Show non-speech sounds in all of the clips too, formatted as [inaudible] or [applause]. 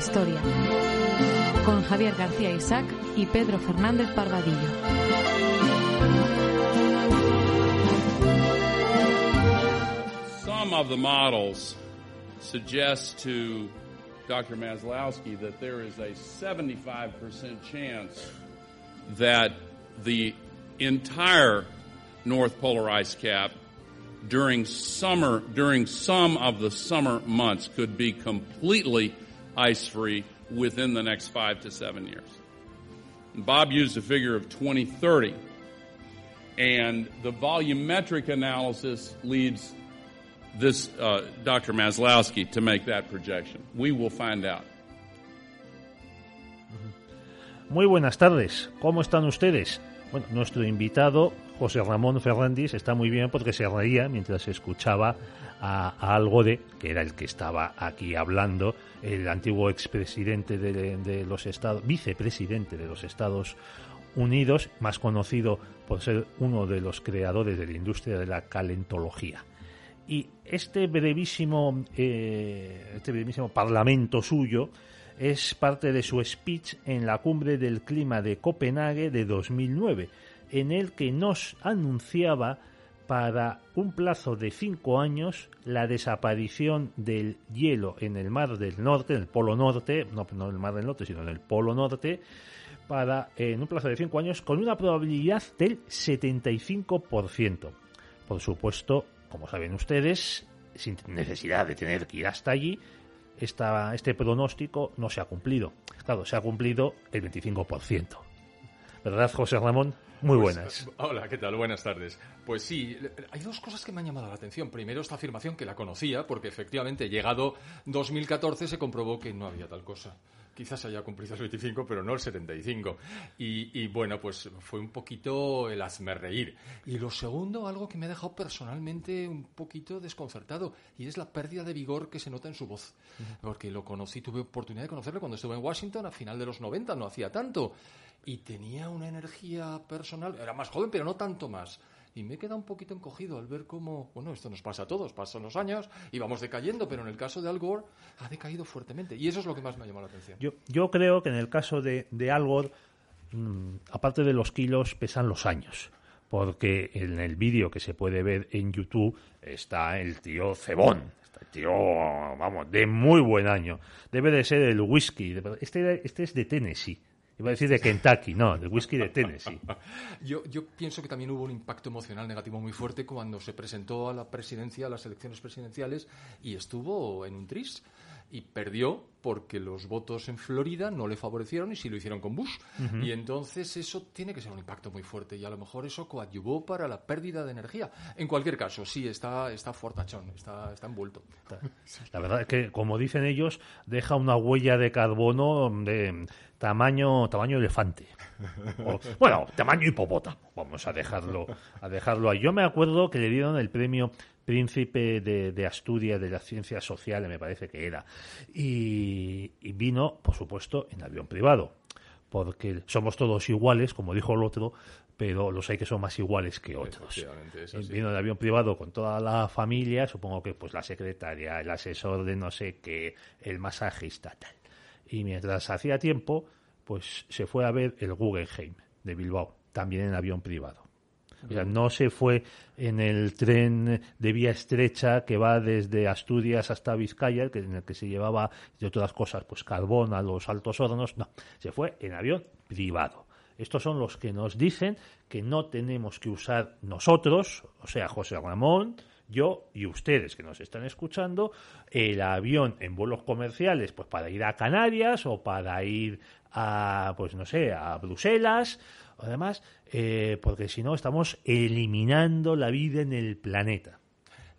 Historia. Con Javier García Isaac y Pedro Fernández Parvadillo. Some of the models suggest to Dr. Maslowski that there is a 75% chance that the entire North Polar ice cap during summer, during some of the summer months could be completely ice free within the next five to seven years. Bob used a figure of 2030, and the volumetric analysis leads this uh, Dr. Maslowski to make that projection. We will find out. Muy buenas tardes, ¿cómo están ustedes? Bueno, nuestro invitado, José Ramón Fernández, está muy bien porque se reía mientras escuchaba a, a Algode, que era el que estaba aquí hablando, el antiguo expresidente de, los Estados, vicepresidente de los Estados Unidos, más conocido por ser uno de los creadores de la industria de la calentología. Y este brevísimo, eh, este brevísimo parlamento suyo es parte de su speech en la cumbre del clima de Copenhague de 2009, en el que nos anunciaba para un plazo de cinco años la desaparición del hielo en el Mar del Norte, en el Polo Norte, no, no en el Mar del Norte, sino en el Polo Norte, para en un plazo de cinco años con una probabilidad del 75%. Por supuesto, como saben ustedes, sin necesidad de tener que ir hasta allí, esta, este pronóstico no se ha cumplido. Claro, se ha cumplido el 25%. ¿Verdad, José Ramón? Muy Pues, buenas. eh, hola, ¿qué tal? Buenas tardes. Pues sí, hay dos cosas que me han llamado la atención. Primero, esta afirmación que la conocía, porque efectivamente, llegado 2014, se comprobó que no había tal cosa. Quizás haya cumplido el 25, pero no el 75. Y, y bueno, pues fue un poquito el hazme reír. Y lo segundo, algo que me ha dejado personalmente un poquito desconcertado, y es la pérdida de vigor que se nota en su voz. Porque lo conocí, tuve oportunidad de conocerlo cuando estuve en Washington a final de los 90, no hacía tanto. Y tenía una energía personal, era más joven, pero no tanto más. Y me he quedado un poquito encogido al ver cómo, bueno, esto nos pasa a todos, pasan los años y vamos decayendo, pero en el caso de Al Gore ha decaído fuertemente. Y eso es lo que más me ha llamado la atención. Yo, yo creo que en el caso de, de Al Gore, mm, aparte de los kilos, pesan los años. Porque en el vídeo que se puede ver en YouTube está el tío Cebón. Está el tío, vamos, de muy buen año. Debe de ser el whisky. Este, este es de Tennessee. Iba a decir de Kentucky, no, del whisky de Tennessee. [laughs] Yo, yo pienso que también hubo un impacto emocional negativo muy fuerte cuando se presentó a la presidencia, a las elecciones presidenciales, y estuvo en un tris. Y perdió porque los votos en Florida no le favorecieron y sí lo hicieron con Bush. Y entonces eso tiene que ser un impacto muy fuerte y a lo mejor eso coadyuvó para la pérdida de energía. En cualquier caso, sí, está, está fortachón, está, está envuelto. La verdad es que, como dicen ellos, deja una huella de carbono de tamaño, tamaño elefante. O, bueno, tamaño hipopótamo. Vamos a dejarlo, a dejarlo ahí. Yo me acuerdo que le dieron el premio Príncipe de, de Asturias de las Ciencias Sociales, me parece que era. Y, y vino, por supuesto, en avión privado. Porque somos todos iguales, como dijo el otro, pero los hay que son más iguales que otros. Así. Vino en avión privado con toda la familia, supongo que pues la secretaria, el asesor de no sé qué, el masajista, tal. Y mientras hacía tiempo, pues se fue a ver el Guggenheim de Bilbao, también en avión privado. O sea, no se fue en el tren de vía estrecha que va desde Asturias hasta Vizcaya, que en el que se llevaba, de otras cosas, pues carbón a los altos hornos. No, se fue en avión privado. Estos son los que nos dicen que no tenemos que usar nosotros, o sea, José Ramón, yo y ustedes que nos están escuchando, el avión en vuelos comerciales, pues para ir a Canarias o para ir a, pues no sé, a Bruselas, además, eh, porque si no estamos eliminando la vida en el planeta.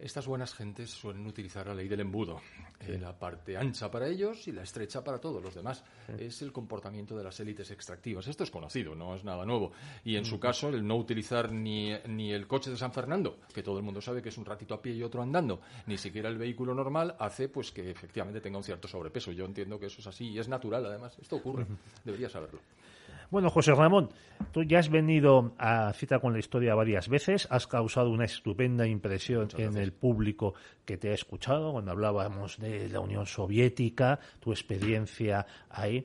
Estas buenas gentes suelen utilizar la ley del embudo, eh, la parte ancha para ellos y la estrecha para todos los demás. Es el comportamiento de las élites extractivas. Esto es conocido, no es nada nuevo. Y en su caso, el no utilizar ni, ni el coche de San Fernando, que todo el mundo sabe que es un ratito a pie y otro andando, ni siquiera el vehículo normal, hace pues que efectivamente tenga un cierto sobrepeso. Yo entiendo que eso es así y es natural, además. Esto ocurre. Debería saberlo. Bueno, José Ramón, tú ya has venido a Cita con la Historia varias veces, has causado una estupenda impresión en el público que te ha escuchado cuando hablábamos de la Unión Soviética, tu experiencia ahí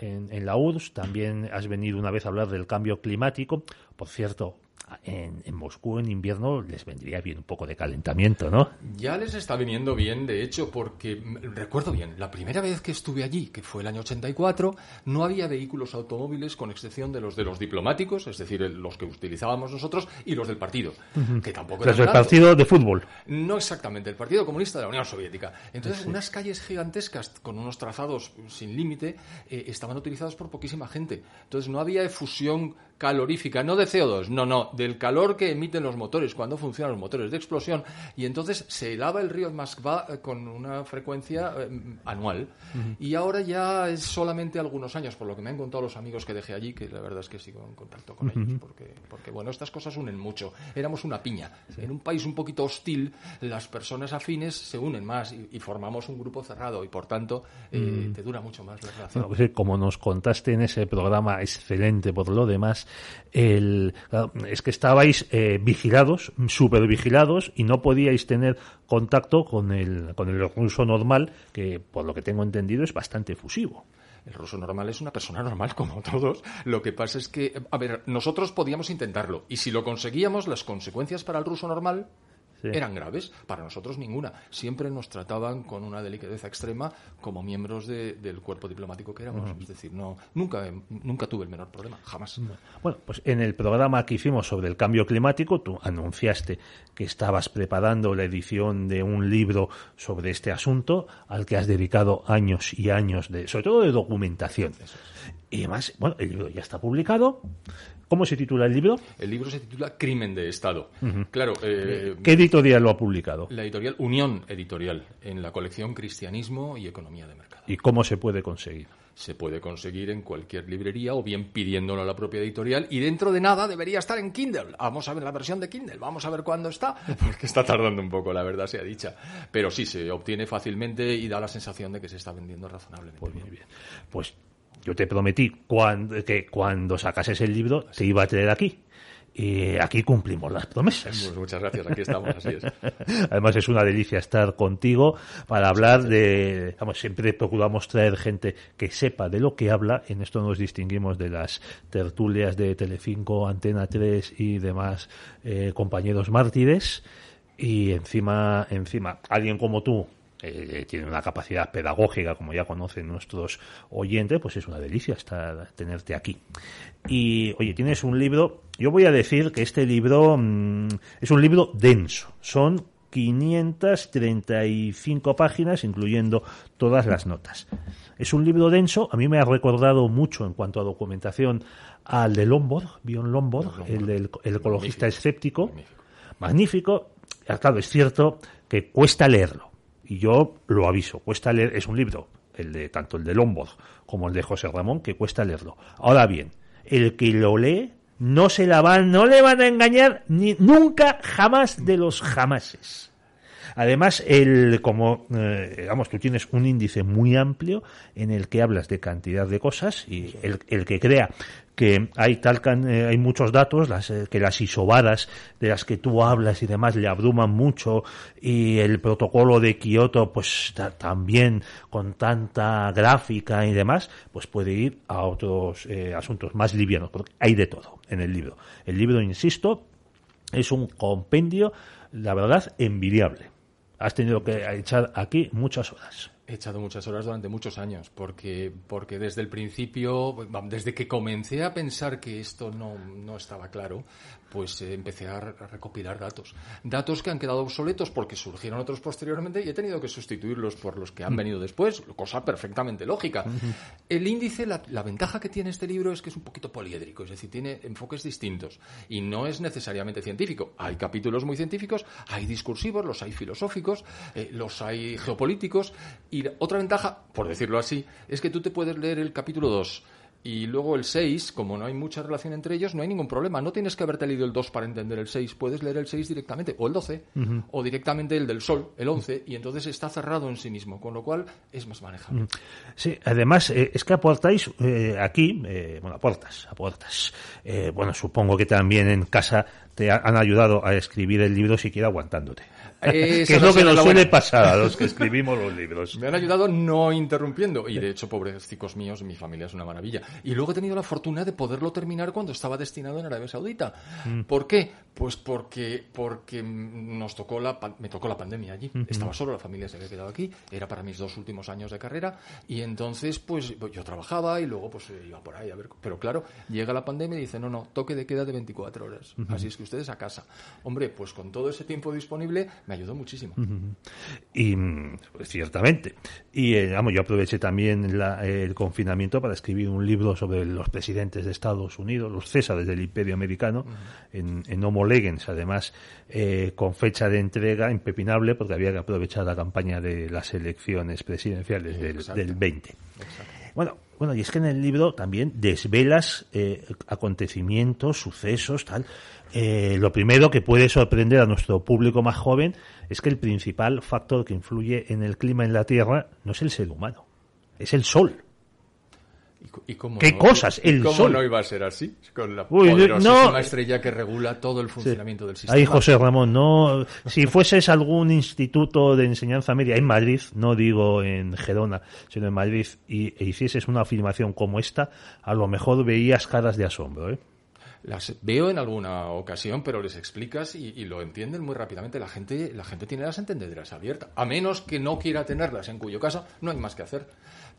en, en la URSS, también has venido una vez a hablar del cambio climático. Por cierto, en, en, Moscú en invierno les vendría bien un poco de calentamiento, ¿no? Ya les está viniendo bien, de hecho, porque recuerdo bien, la primera vez que estuve allí, que fue el año 84, no había vehículos automóviles con excepción de los de los diplomáticos, es decir, los que utilizábamos nosotros, y los del partido, uh -huh. que tampoco Los del partido de fútbol. No exactamente, el Partido Comunista de la Unión Soviética. Entonces, sí. unas calles gigantescas con unos trazados sin límite eh, estaban utilizadas por poquísima gente. Entonces, no había efusión calorífica, no de CO2, no, no, del calor que emiten los motores cuando funcionan los motores de explosión y entonces se helaba el río Moskva con una frecuencia eh, anual uh -huh. y ahora ya es solamente algunos años, por lo que me han contado los amigos que dejé allí, que la verdad es que sigo en contacto con uh -huh. ellos, porque, porque bueno, estas cosas unen mucho. Éramos una piña. Sí. En un país un poquito hostil, las personas afines se unen más y, y formamos un grupo cerrado y por tanto eh, -huh. te dura mucho más la relación. Pues, como nos contaste en ese programa excelente por lo demás, el, es que estabais eh, vigilados, súper vigilados, y no podíais tener contacto con el, con el ruso normal, que por lo que tengo entendido es bastante efusivo. El ruso normal es una persona normal como todos. Lo que pasa es que, a ver, nosotros podíamos intentarlo. Y si lo conseguíamos, las consecuencias para el ruso normal Sí. eran graves, para nosotros ninguna. Siempre nos trataban con una delicadeza extrema como miembros de, del cuerpo diplomático que éramos. Uh -huh. Es decir, no, nunca, nunca tuve el menor problema, jamás. Bueno, pues en el programa que hicimos sobre el cambio climático, tú anunciaste que estabas preparando la edición de un libro sobre este asunto al que has dedicado años y años, de, sobre todo de documentación. Y además, bueno, el libro ya está publicado. ¿Cómo se titula el libro? El libro se titula Crimen de Estado. Uh -huh. Claro. Eh, ¿Qué editorial lo ha publicado? La editorial Unión Editorial, en la colección Cristianismo y Economía de Mercado. ¿Y cómo se puede conseguir? Se puede conseguir en cualquier librería o bien pidiéndolo a la propia editorial y dentro de nada debería estar en Kindle. Vamos a ver la versión de Kindle, vamos a ver cuándo está, [laughs] porque está tardando un poco, la verdad sea dicha. Pero sí, se obtiene fácilmente y da la sensación de que se está vendiendo razonablemente pues bien. bien. Pues yo te prometí cuando, que cuando sacases el libro te iba a traer aquí. Y aquí cumplimos las promesas. Pues muchas gracias, aquí estamos, así es. [laughs] Además es una delicia estar contigo para hablar de, vamos, siempre procuramos traer gente que sepa de lo que habla, en esto nos distinguimos de las tertulias de Telecinco, Antena 3 y demás eh, compañeros mártires, y encima, encima, alguien como tú, eh, tiene una capacidad pedagógica, como ya conocen nuestros oyentes, pues es una delicia estar, tenerte aquí. Y, oye, tienes un libro, yo voy a decir que este libro mmm, es un libro denso, son 535 páginas, incluyendo todas las notas. Es un libro denso, a mí me ha recordado mucho en cuanto a documentación al de Lombard, Bion Lombard, Lombard. el del el ecologista Magnífico. escéptico. Magnífico. Magnífico. Claro, es cierto que cuesta leerlo y yo lo aviso, cuesta leer, es un libro, el de tanto el de Lombard como el de José Ramón, que cuesta leerlo. Ahora bien, el que lo lee no se la van, no le van a engañar ni nunca, jamás de los jamases. Además, el, como, eh, digamos, tú tienes un índice muy amplio en el que hablas de cantidad de cosas y el, que crea que hay tal eh, hay muchos datos las, eh, que las isobadas de las que tú hablas y demás le abruman mucho y el protocolo de Kioto pues también con tanta gráfica y demás pues puede ir a otros eh, asuntos más livianos porque hay de todo en el libro. El libro insisto es un compendio la verdad envidiable has tenido que echar aquí muchas horas. He echado muchas horas durante muchos años, porque, porque desde el principio, desde que comencé a pensar que esto no, no estaba claro, pues eh, empecé a recopilar datos. Datos que han quedado obsoletos porque surgieron otros posteriormente y he tenido que sustituirlos por los que han venido después, cosa perfectamente lógica. [laughs] El índice, la, la, ventaja que tiene este libro es que es un poquito poliédrico, es decir, tiene enfoques distintos y no es necesariamente científico. Hay capítulos muy científicos, hay discursivos, los hay filosóficos, eh, los hay geopolíticos y otra ventaja, por decirlo así, es que tú te puedes leer el capítulo 2 y luego el 6, como no hay mucha relación entre ellos, no hay ningún problema. No tienes que haberte leído el 2 para entender el 6. Puedes leer el 6 directamente, o el 12, o directamente el del Sol, el 11, y entonces está cerrado en sí mismo, con lo cual es más manejable. Sí, además, eh, es que aportáis eh, aquí, eh, bueno, aportas, aportas. bueno, supongo que también en casa te han ayudado a escribir el libro siquiera aguantándote. Que es lo que nos suele pasar a los [laughs] que escribimos los libros. Me han ayudado no interrumpiendo. Y de hecho, pobrecicos míos, mi familia es una maravilla. Y luego he tenido la fortuna de poderlo terminar cuando estaba destinado en Arabia Saudita. Mm. ¿Por qué? Pues porque, porque nos tocó la, me tocó la pandemia allí. Estaba solo, la familia se había quedado aquí. Era para mis dos últimos años de carrera. Y entonces, pues yo trabajaba y luego pues iba por ahí a ver. Pero claro, llega la pandemia y dice, no, no, toque de queda de 24 horas. Así es que ustedes a casa. Hombre, pues con todo ese tiempo disponible me ayudó muchísimo. Y pues, ciertamente. Y eh, vamos, yo aproveché también el confinamiento para escribir un libro sobre los presidentes de Estados Unidos, los césares del Imperio Americano, en, en, Homo Legens, además, eh, con fecha de entrega impepinable, porque había que aprovechar la campaña de las elecciones presidenciales del, del 20. Bueno, bueno, y es que en el libro también desvelas eh, acontecimientos, sucesos, tal, eh, lo primero que puede sorprender a nuestro público más joven es que el principal factor que influye en el clima en la Tierra no es el ser humano, es el Sol. ¿Y, cómo ¿Qué cosas? El ¿Cómo Sol. no iba a ser así? Con la poderosísima estrella que regula todo el funcionamiento del sistema. Ahí, José Ramón, no. Si fueses algún instituto de enseñanza media en Madrid, no digo en Gerona, sino en Madrid, y e hicieses una afirmación como esta, a lo mejor veías caras de asombro, ¿eh? Las veo en alguna ocasión, pero les explicas y, lo entienden muy rápidamente. La gente, la gente tiene las entendederas abiertas, a menos que no quiera tenerlas, en cuyo caso no hay más que hacer.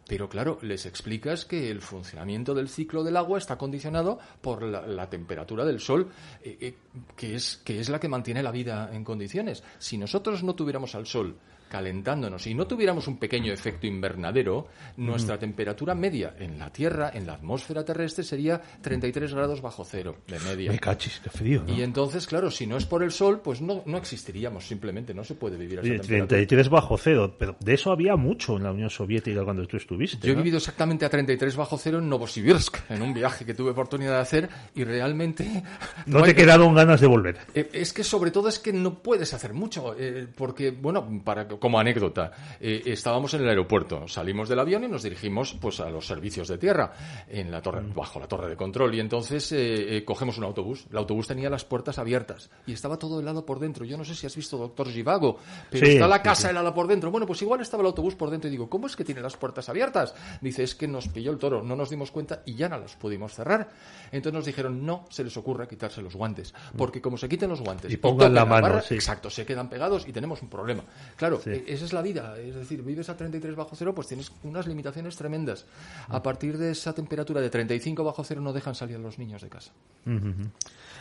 Pero claro, les explicas que el funcionamiento del ciclo del agua está condicionado por la, temperatura del sol, eh, eh, que, es, que es la que mantiene la vida en condiciones. Si nosotros no tuviéramos al sol calentándonos y no tuviéramos un pequeño efecto invernadero, nuestra temperatura media en la Tierra, en la atmósfera terrestre, sería 33 grados bajo cero de media. Me cachis, qué frío. Y entonces, claro, si no es por el sol, pues no, no existiríamos, simplemente no se puede vivir a esa 33 bajo cero, pero de eso había mucho en la Unión Soviética cuando tú estuviste. Yo he vivido exactamente a 33 bajo cero en Novosibirsk, en un viaje que tuve oportunidad de hacer y realmente... [laughs] No, te quedaron ganas de volver. Eh, es que sobre todo es que no puedes hacer mucho, eh, porque, bueno, para como anécdota, eh, estábamos en el aeropuerto, salimos del avión y nos dirigimos pues a los servicios de tierra en la torre, bajo la torre de control y entonces eh, eh, cogemos un autobús. El autobús tenía las puertas abiertas y estaba todo helado por dentro. Yo no sé si has visto Doctor Givago, pero está la casa helada por dentro. Bueno, pues igual estaba el autobús por dentro y digo, ¿cómo es que tiene las puertas abiertas? Dice, es que nos pilló el toro, no nos dimos cuenta y ya no las pudimos cerrar. Entonces nos dijeron, no se les ocurra quitarse los guantes, porque como se quiten los guantes y pongan la, mano, exacto, se quedan pegados y tenemos un problema. Claro, esa es la vida. Es decir, vives a 33 bajo cero, pues tienes unas limitaciones tremendas. A partir de esa temperatura de 35 bajo cero no dejan salir a los niños de casa.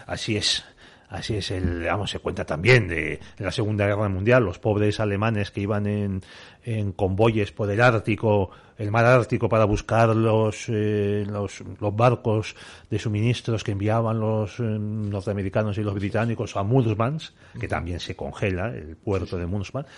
Así es. Así es, el, vamos, se cuenta también de, la Segunda Guerra Mundial, los pobres alemanes que iban en, en convoyes por el Ártico el mar Ártico para buscar los, eh, los, los, barcos de suministros que enviaban los eh, norteamericanos y los británicos a Murmansk, que también se congela, el puerto de Murmansk,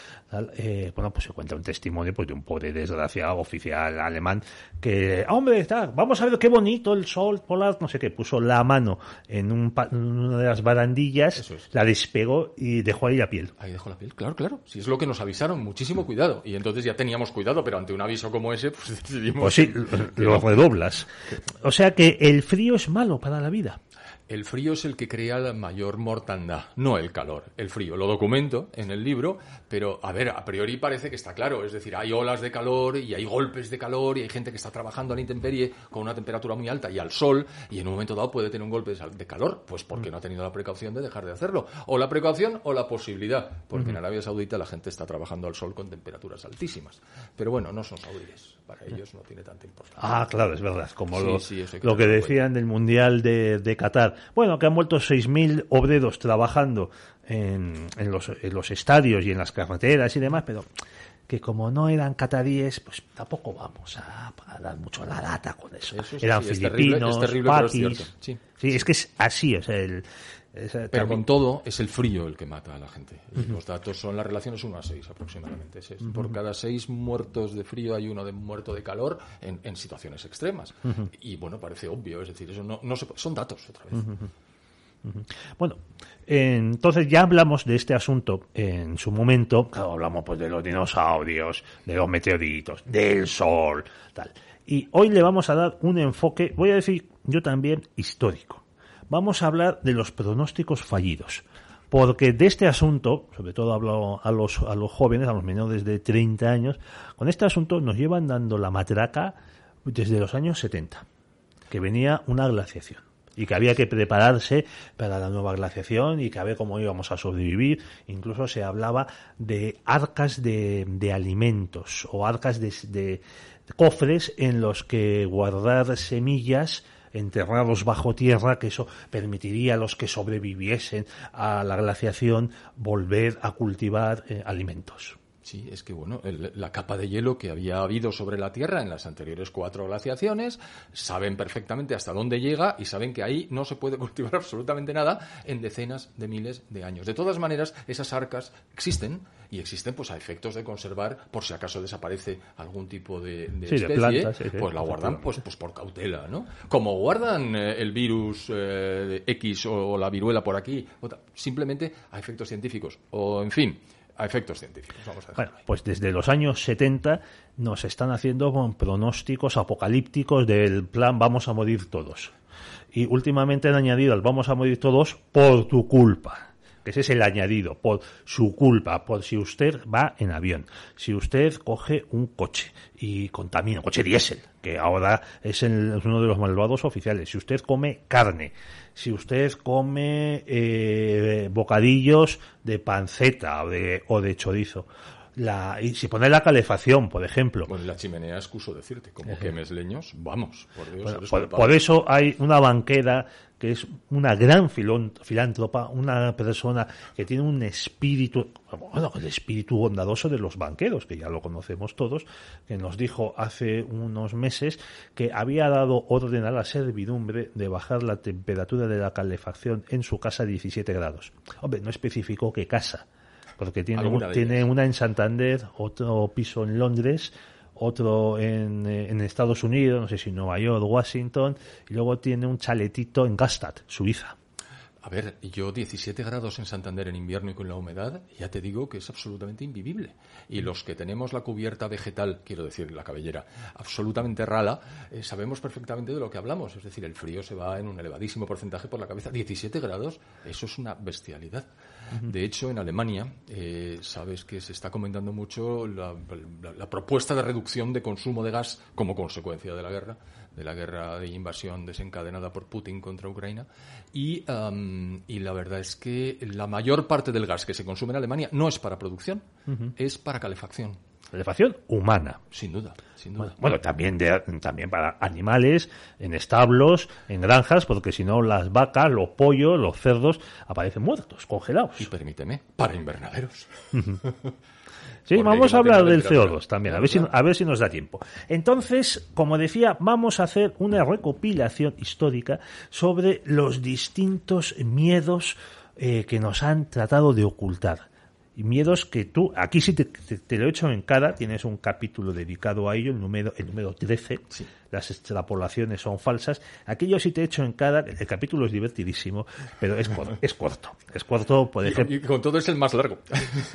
eh, bueno, pues se cuenta un testimonio pues, de un pobre desgraciado oficial alemán que, hombre, está, vamos a ver qué bonito el sol polar, no sé qué, puso la mano en, un, una de las barandillas, la despegó y dejó ahí la piel. Ahí dejó la piel, claro, claro. Si es lo que nos avisaron, muchísimo cuidado. Y entonces ya teníamos cuidado, pero ante un aviso como ese, pues [laughs] decidimos. Pues sí, lo redoblas. O sea que el frío es malo para la vida. El frío es el que crea la mayor mortandad, no el calor, el frío. Lo documento en el libro, pero a ver, a priori parece que está claro. Es decir, hay olas de calor y hay golpes de calor y hay gente que está trabajando a la intemperie con una temperatura muy alta y al sol y en un momento dado puede tener un golpe de calor, pues porque no ha tenido la precaución de dejar de hacerlo. O la precaución o la posibilidad, porque en Arabia Saudita la gente está trabajando al sol con temperaturas altísimas. Pero bueno, no son saudíes para ellos no tiene tanta importancia. Ah, claro, es verdad. Como lo, que, decían del Mundial de, de, Qatar. Bueno, que han vuelto 6.000 obreros trabajando en, en, los, en los estadios y en las carreteras y demás, pero que como no eran cataríes, pues tampoco vamos a, dar mucho la lata con eso. eran filipinos, es terrible, es sí. sí. es que es así, es el, pero con todo, es el frío el que mata a la gente. Los datos son, las relaciones 1 a 6 aproximadamente. Por cada 6 muertos de frío hay uno de muerto de calor en, situaciones extremas. Y bueno, parece obvio, es decir, eso no, no son datos otra vez. Bueno, entonces ya hablamos de este asunto en su momento, claro, hablamos pues de los dinosaurios, de los meteoritos, del sol, tal. Y hoy le vamos a dar un enfoque, voy a decir yo también, histórico vamos a hablar de los pronósticos fallidos. Porque de este asunto, sobre todo hablo a los, a los jóvenes, a los menores de 30 años, con este asunto nos llevan dando la matraca desde los años 70, que venía una glaciación y que había que prepararse para la nueva glaciación y que a ver cómo íbamos a sobrevivir. Incluso se hablaba de arcas de, de alimentos o arcas de, de, cofres en los que guardar semillas enterrados bajo tierra, que eso permitiría a los que sobreviviesen a la glaciación volver a cultivar eh, alimentos. Sí, es que bueno, la capa de hielo que había habido sobre la Tierra en las anteriores cuatro glaciaciones, saben perfectamente hasta dónde llega y saben que ahí no se puede [laughs] cultivar absolutamente nada en decenas de miles de años. De todas maneras, esas arcas existen y existen pues a efectos de conservar por si acaso desaparece algún tipo de, especie, pues la guardan pues, pues por cautela, ¿no? Como guardan eh, el virus eh, X o, la viruela por aquí, simplemente a efectos científicos o en fin a efectos científicos. bueno, pues desde los años 70 nos están haciendo con pronósticos apocalípticos del plan vamos a morir todos. Y últimamente han añadido al vamos a morir todos por tu culpa ese es el añadido, por su culpa, por si usted va en avión, si usted coge un coche y contamina, un coche diésel, que ahora es, uno de los malvados oficiales, si usted come carne, si usted come eh, bocadillos de panceta o de, o de chorizo, la, y si pone la calefacción, por ejemplo. Pues la chimenea excuso decirte, como quemes leños, vamos, por Dios. por, eso hay una banquera que es una gran filántropa, una persona que tiene un espíritu, bueno, el espíritu bondadoso de los banqueros, que ya lo conocemos todos, que nos dijo hace unos meses que había dado orden a la servidumbre de bajar la temperatura de la calefacción en su casa a 17 grados. Hombre, no especificó qué casa porque tiene, tiene una en Santander, otro piso en Londres, otro en, eh, en, Estados Unidos, no sé si Nueva York, Washington, y luego tiene un chaletito en Gastad, Suiza. A ver, yo 17 grados en Santander en invierno y con la humedad, ya te digo que es absolutamente invivible. Y los que tenemos la cubierta vegetal, quiero decir, la cabellera, absolutamente rala, eh, sabemos perfectamente de lo que hablamos. Es decir, el frío se va en un elevadísimo porcentaje por la cabeza. 17 grados, eso es una bestialidad. De hecho, en Alemania, eh, sabes que se está comentando mucho la, propuesta de reducción de consumo de gas como consecuencia de la guerra, de la guerra de invasión desencadenada por Putin contra Ucrania. Y, y la verdad es que la mayor parte del gas que se consume en Alemania no es para producción, es para calefacción calefacción humana. Sin duda, sin duda. Bueno, también, de, también para animales, en establos, en granjas, porque si no las vacas, los pollos, los cerdos aparecen muertos, congelados. Y permíteme, para invernaderos. [laughs] Sí, vamos a hablar del CO2 también, a ver, si, a ver si nos da tiempo. Entonces, como decía, vamos a hacer una recopilación histórica sobre los distintos miedos eh, que nos han tratado de ocultar y miedos que tú, aquí sí te, lo he hecho en cada, tienes un capítulo dedicado a ello, el número, el número 13, las extrapolaciones son falsas, aquí yo sí te he hecho en cada, el capítulo es divertidísimo, pero es, es corto, es corto, por ejemplo. Y con todo es el más largo.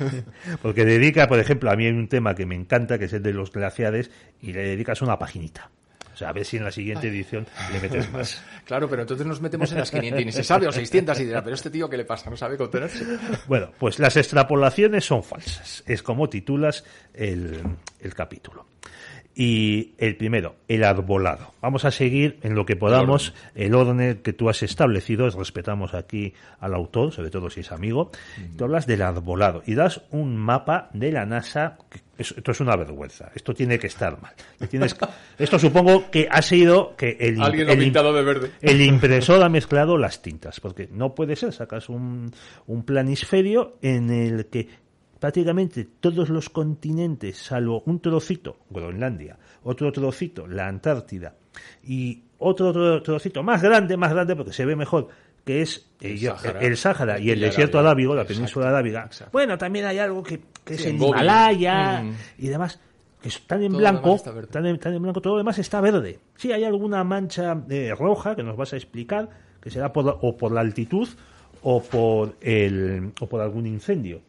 [laughs] porque dedica, por ejemplo, a mí hay un tema que me encanta, que es el de los glaciares, y le dedicas una paginita. O sea, a ver si en la siguiente edición le metes más. [laughs] Claro, pero entonces nos metemos en las 500 y ni se sabe, o 600 y dirá, pero este tío, ¿qué le pasa? No sabe contenerse. Bueno, pues las extrapolaciones son falsas. Es como titulas el, el capítulo. Y el primero, el arbolado. Vamos a seguir en lo que podamos el orden, que tú has establecido. Respetamos aquí al autor, sobre todo si es amigo. Tú hablas del arbolado y das un mapa de la NASA. esto es una vergüenza. Esto tiene que estar mal. Tienes [laughs] esto supongo que ha sido que el, Alguien el- pintado de verde. el [laughs] impresor ha mezclado las tintas, porque no puede ser, sacas un, un planisferio en el que prácticamente todos los continentes, salvo un trocito, Groenlandia, otro trocito, la Antártida, y otro tro- trocito más grande, más grande, porque se ve mejor, que es eh, El Sáhara. el Sáhara y el desierto arábigo, la Exacto, península arábiga. exacto. Bueno, también hay algo que, que es el. Himalaya Mm. y demás, que están en Todo blanco, están en, están en blanco, todo lo demás está verde. Sí, hay alguna mancha eh, roja que nos vas a explicar, que será por o por la altitud o por el o por algún incendio.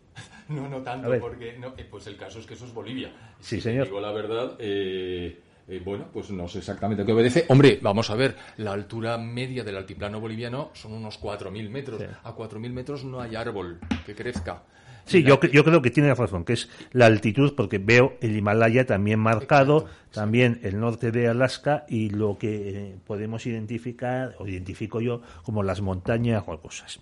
[laughs] No, no tanto, porque no, eh, pues el caso es que eso es Bolivia. Sí, Si señor. Digo la verdad, eh, eh, bueno, pues no sé exactamente a qué obedece. Hombre, vamos a ver, la altura media del altiplano boliviano son unos 4.000 metros. Sí. A 4.000 metros no hay árbol que crezca. Sí, yo, cre- yo creo que tienes razón, que es la altitud, porque veo el Himalaya también marcado, Exacto, exacto. también el norte de Alaska y lo que eh, podemos identificar, o identifico yo, como las montañas rocosas.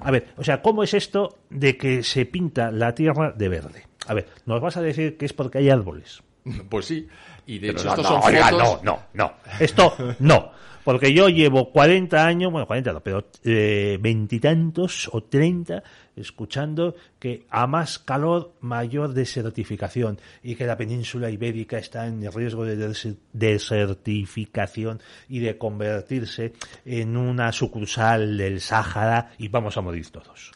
A ver, o sea, ¿cómo es esto de que se pinta la tierra de verde? A ver, nos vas a decir que es porque hay árboles. [laughs] Pues sí, y de Pero hecho no, estos no, son oiga, fotos... no, no, no. Esto [laughs] no. Porque yo llevo 40 años, bueno, 40 no, pero eh, veintitantos o 30 escuchando que a más calor, mayor desertificación y que la península ibérica está en riesgo de des- desertificación y de convertirse en una sucursal del Sáhara y vamos a morir todos.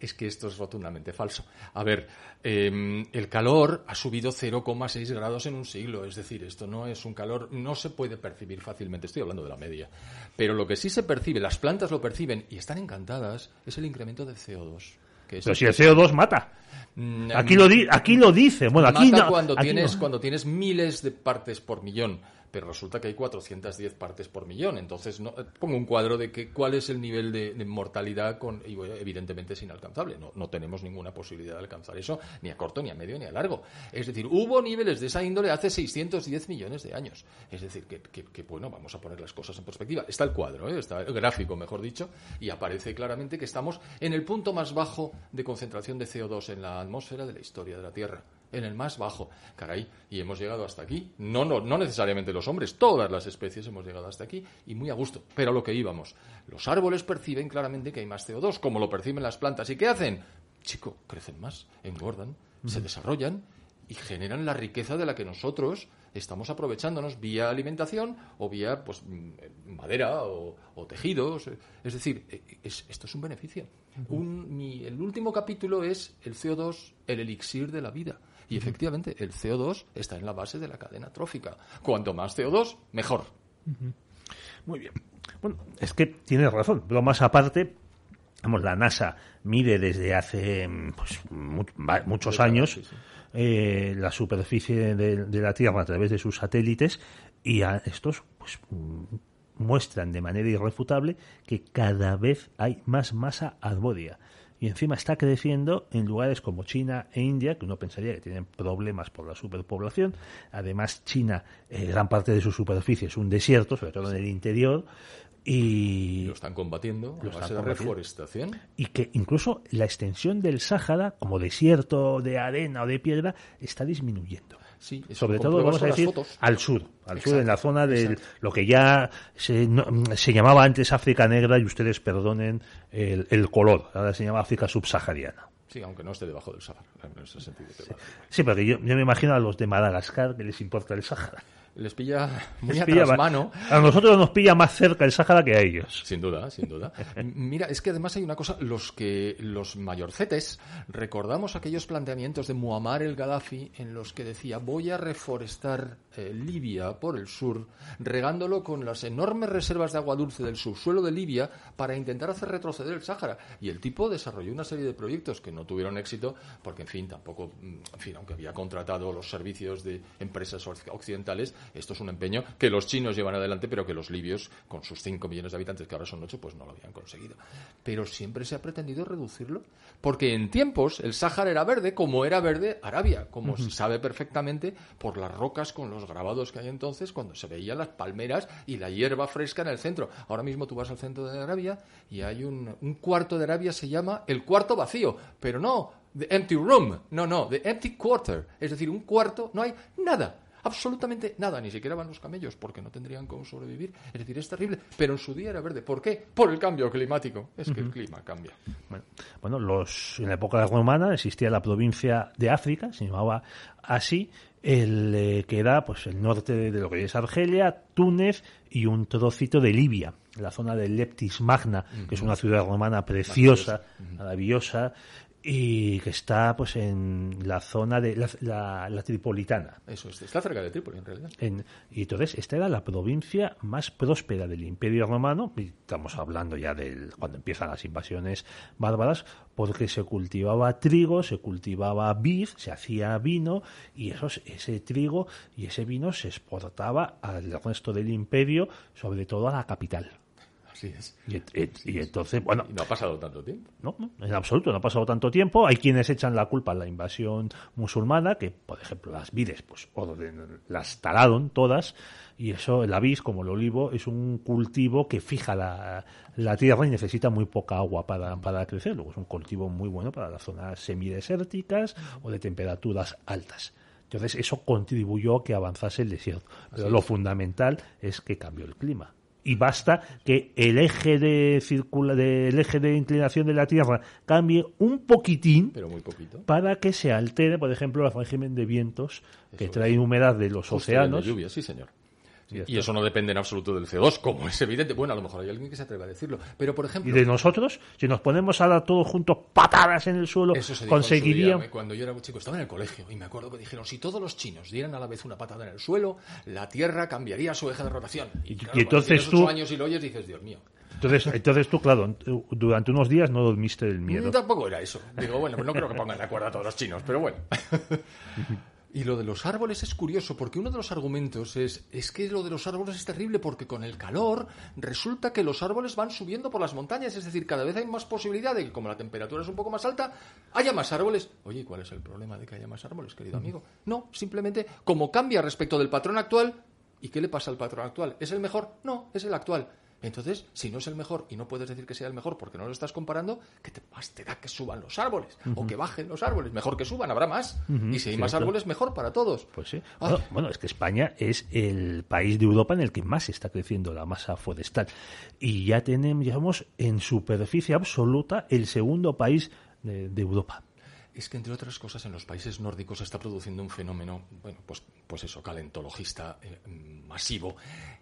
Es que esto es rotundamente falso. A ver, eh, el calor ha subido 0,6 grados en un siglo. Es decir, esto no es un calor, no se puede percibir fácilmente. Estoy hablando de la media. Pero lo que sí se percibe, las plantas lo perciben y están encantadas, es el incremento del CO2. Que es Pero si el CO2 mata. Mm, Aquí lo, di- aquí lo dice. Bueno, aquí Mata no. cuando aquí tienes no. cuando tienes miles de partes por millón pero resulta que hay 410 partes por millón. Entonces no, eh, pongo un cuadro de que cuál es el nivel de, mortalidad con y evidentemente es inalcanzable. No, no tenemos ninguna posibilidad de alcanzar eso ni a corto ni a medio ni a largo. Es decir hubo niveles de esa índole hace 610 millones de años. Es decir que, que- que, bueno vamos a poner las cosas en perspectiva. Está el cuadro ¿eh? está el gráfico mejor dicho y aparece claramente que estamos en el punto más bajo de concentración de CO2 en la atmósfera de la historia de la Tierra en el más bajo. Caray, y hemos llegado hasta aquí. No, no, no necesariamente los hombres, todas las especies hemos llegado hasta aquí y muy a gusto. Pero a lo que íbamos, los árboles perciben claramente que hay más CO2, como lo perciben las plantas. ¿Y qué hacen? Chico, crecen más, engordan, se desarrollan y generan la riqueza de la que nosotros estamos aprovechándonos vía alimentación o vía pues mm, madera o, o tejidos. Es decir, eh, es- esto es un beneficio. Un- mi- el último capítulo es el CO2, el elixir de la vida. Y efectivamente, el CO2 está en la base de la cadena trófica. Cuanto más CO2, mejor. Muy bien. Bueno, es que tienes razón. Bromas aparte, vamos, la NASA mide desde hace mm, pues, mu- muchos años sí, sí. eh, la superficie de, de la Tierra a través de sus satélites y a estos pues mm, muestran de manera irrefutable que cada vez hay más masa arbórea. Y encima está creciendo en lugares como China e India, que uno pensaría que tienen problemas por la superpoblación. Además, China, eh, gran parte de su superficie es un desierto, sobre todo en el interior, y, Lo están combatiendo a Lo base están de combatiendo. reforestación. y que incluso la extensión del Sáhara, como desierto de arena o de piedra, está disminuyendo. Sí, Sobre todo, vamos a decir, fotos. al sur, al sur, en la zona de lo que ya se, no- se llamaba antes África Negra, y ustedes perdonen el, el color, ahora se llama África subsahariana. Sí, aunque no esté debajo del Sahara. En ese sentido. vale. Sí, porque yo, yo me imagino a los de Madagascar que les importa el Sáhara. Les pilla [laughs] muy Les a pilla ma- mano. A nosotros nos pilla más cerca el Sáhara que a ellos. Sin duda, sin duda. [laughs] Mira, es que además hay una cosa, los que los mayorcetes recordamos aquellos planteamientos de Muammar el Gaddafi en los que decía voy a reforestar eh, Libia por el sur, regándolo con las enormes reservas de agua dulce del subsuelo de Libia para intentar hacer retroceder el Sáhara. Y el tipo desarrolló una serie de proyectos que no tuvieron éxito porque, en fin, tampoco, mm, en fin, aunque había contratado los servicios de empresas oc- occidentales, Esto es un empeño que los chinos llevan adelante, pero que los libios, con sus 5 millones de habitantes, que ahora son 8, pues no lo habían conseguido. Pero siempre se ha pretendido reducirlo, porque en tiempos el Sáhara era verde, como era verde Arabia, como se sabe perfectamente por las rocas con los grabados que hay entonces, cuando se veían las palmeras y la hierba fresca en el centro. Ahora mismo tú vas al centro de Arabia y hay un, un cuarto de Arabia, se llama el cuarto vacío, pero no the empty room, no, no, the empty quarter, es decir, un cuarto, no hay nada. Absolutamente nada, ni siquiera van los camellos porque no tendrían cómo sobrevivir. Es decir, es terrible, pero en su día era verde. ¿Por qué? Por el cambio climático. Es que el clima cambia. Bueno, bueno, los, en la época romana existía la provincia de África, se llamaba así, el eh, que era pues el norte de, lo que es Argelia, Túnez y un trocito de Libia, la zona de Leptis Magna, que es una ciudad romana preciosa, maravillosa, y que está pues en la zona de la, la- la tripolitana. Eso es, está cerca de Trípoli en realidad. En- y entonces esta era la provincia más próspera del Imperio Romano, y estamos hablando ya del cuando empiezan las invasiones bárbaras, porque se cultivaba trigo, se cultivaba vid, se hacía vino, y esos, ese trigo y ese vino se exportaba al resto del imperio, sobre todo a la capital. Así es. Y, entonces, bueno, Y no ha pasado tanto tiempo. no, no, en absoluto, no ha pasado tanto tiempo. Hay quienes echan la culpa a la invasión musulmana, que, por ejemplo, las vides, pues, orden- las talaron todas, y eso, la vid, como el olivo, es un cultivo que fija la, la tierra y necesita muy poca agua para, para crecer. Luego es un cultivo muy bueno para las zonas semidesérticas o de temperaturas altas. Entonces, eso contribuyó a que avanzase el desierto. Pero lo fundamental es que cambió el clima. Y basta que el eje de circula, del eje de inclinación de la Tierra cambie un poquitín Pero muy poquito. para que se altere, por ejemplo, el régimen de vientos que Eso traen humedad de los Justo de océanos. lluvia, sí, señor. Y Y eso no depende en absoluto del CO2, como es evidente. Bueno, a lo mejor hay alguien que se atreva a decirlo. Pero, por Y ejemplo, de nosotros, si nos ponemos ahora todos juntos patadas en el suelo, Eso se día, cuando yo era chico, estaba en el colegio y me acuerdo que dijeron, si todos los chinos dieran a la vez una patada en el suelo, la Tierra cambiaría su eje de rotación. Y- y claro, entonces tú- años y lo oyes dices, Dios mío. Entonces, entonces tú, claro, durante unos días no dormiste del miedo. Tampoco era eso. Digo, bueno, pues no creo que pongan de acuerdo a todos los chinos, pero bueno. [laughs] Y lo de los árboles es curioso, porque uno de los argumentos es, es que lo de los árboles es terrible, porque con el calor resulta que los árboles van subiendo por las montañas, es decir, cada vez hay más posibilidad de que como la temperatura es un poco más alta, haya más árboles. Oye, ¿y ¿cuál es el problema de que haya más árboles, querido amigo? No, simplemente como cambia respecto del patrón actual, ¿y qué le pasa al patrón actual? ¿Es el mejor? No, es el actual. Entonces, si no es el mejor y no puedes decir que sea el mejor porque no lo estás comparando, ¿qué te, más te da que suban los árboles? O que bajen los árboles. Mejor que suban, habrá más. Y si hay más árboles, mejor para todos. Pues sí. Bueno, bueno, es que España es el país de Europa en el que más está creciendo la masa forestal. Y ya tenemos, somos en superficie absoluta el segundo país de, de Europa. Es que, entre otras cosas, en los países nórdicos se está produciendo un fenómeno, bueno, pues, pues eso, calentologista eh, masivo.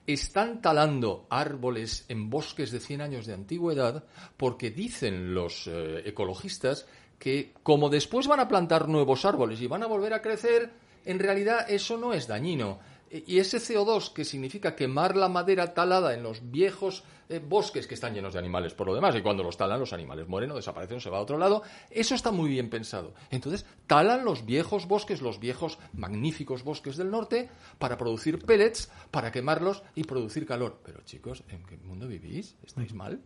Están talando árboles en bosques de 100 años de antigüedad porque dicen los eh, ecologistas que como después van a plantar nuevos árboles y van a volver a crecer, en realidad eso no es dañino. E- Y ese CO2, que significa quemar la madera talada en los viejos eh, bosques que están llenos de animales por lo demás, y cuando los talan los animales mueren o desaparecen o se va a otro lado, eso está muy bien pensado. Entonces, talan los viejos bosques, los viejos magníficos bosques del norte, para producir pellets, para quemarlos y producir calor. Pero chicos, ¿en qué mundo vivís? ¿Estáis mal?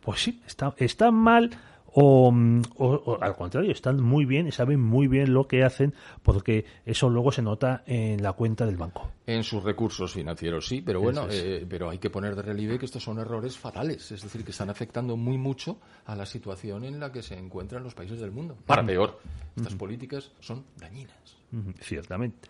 Pues sí, está- están mal o, o- o al contrario, están muy bien y saben muy bien lo que hacen porque eso luego se nota en la cuenta del banco. En sus recursos financieros, sí, pero bueno, es. eh, pero hay que poner de relieve que estos son errores fatales, es decir, que están afectando muy mucho a la situación en la que se encuentran los países del mundo. Para peor, estas políticas son dañinas. Ciertamente.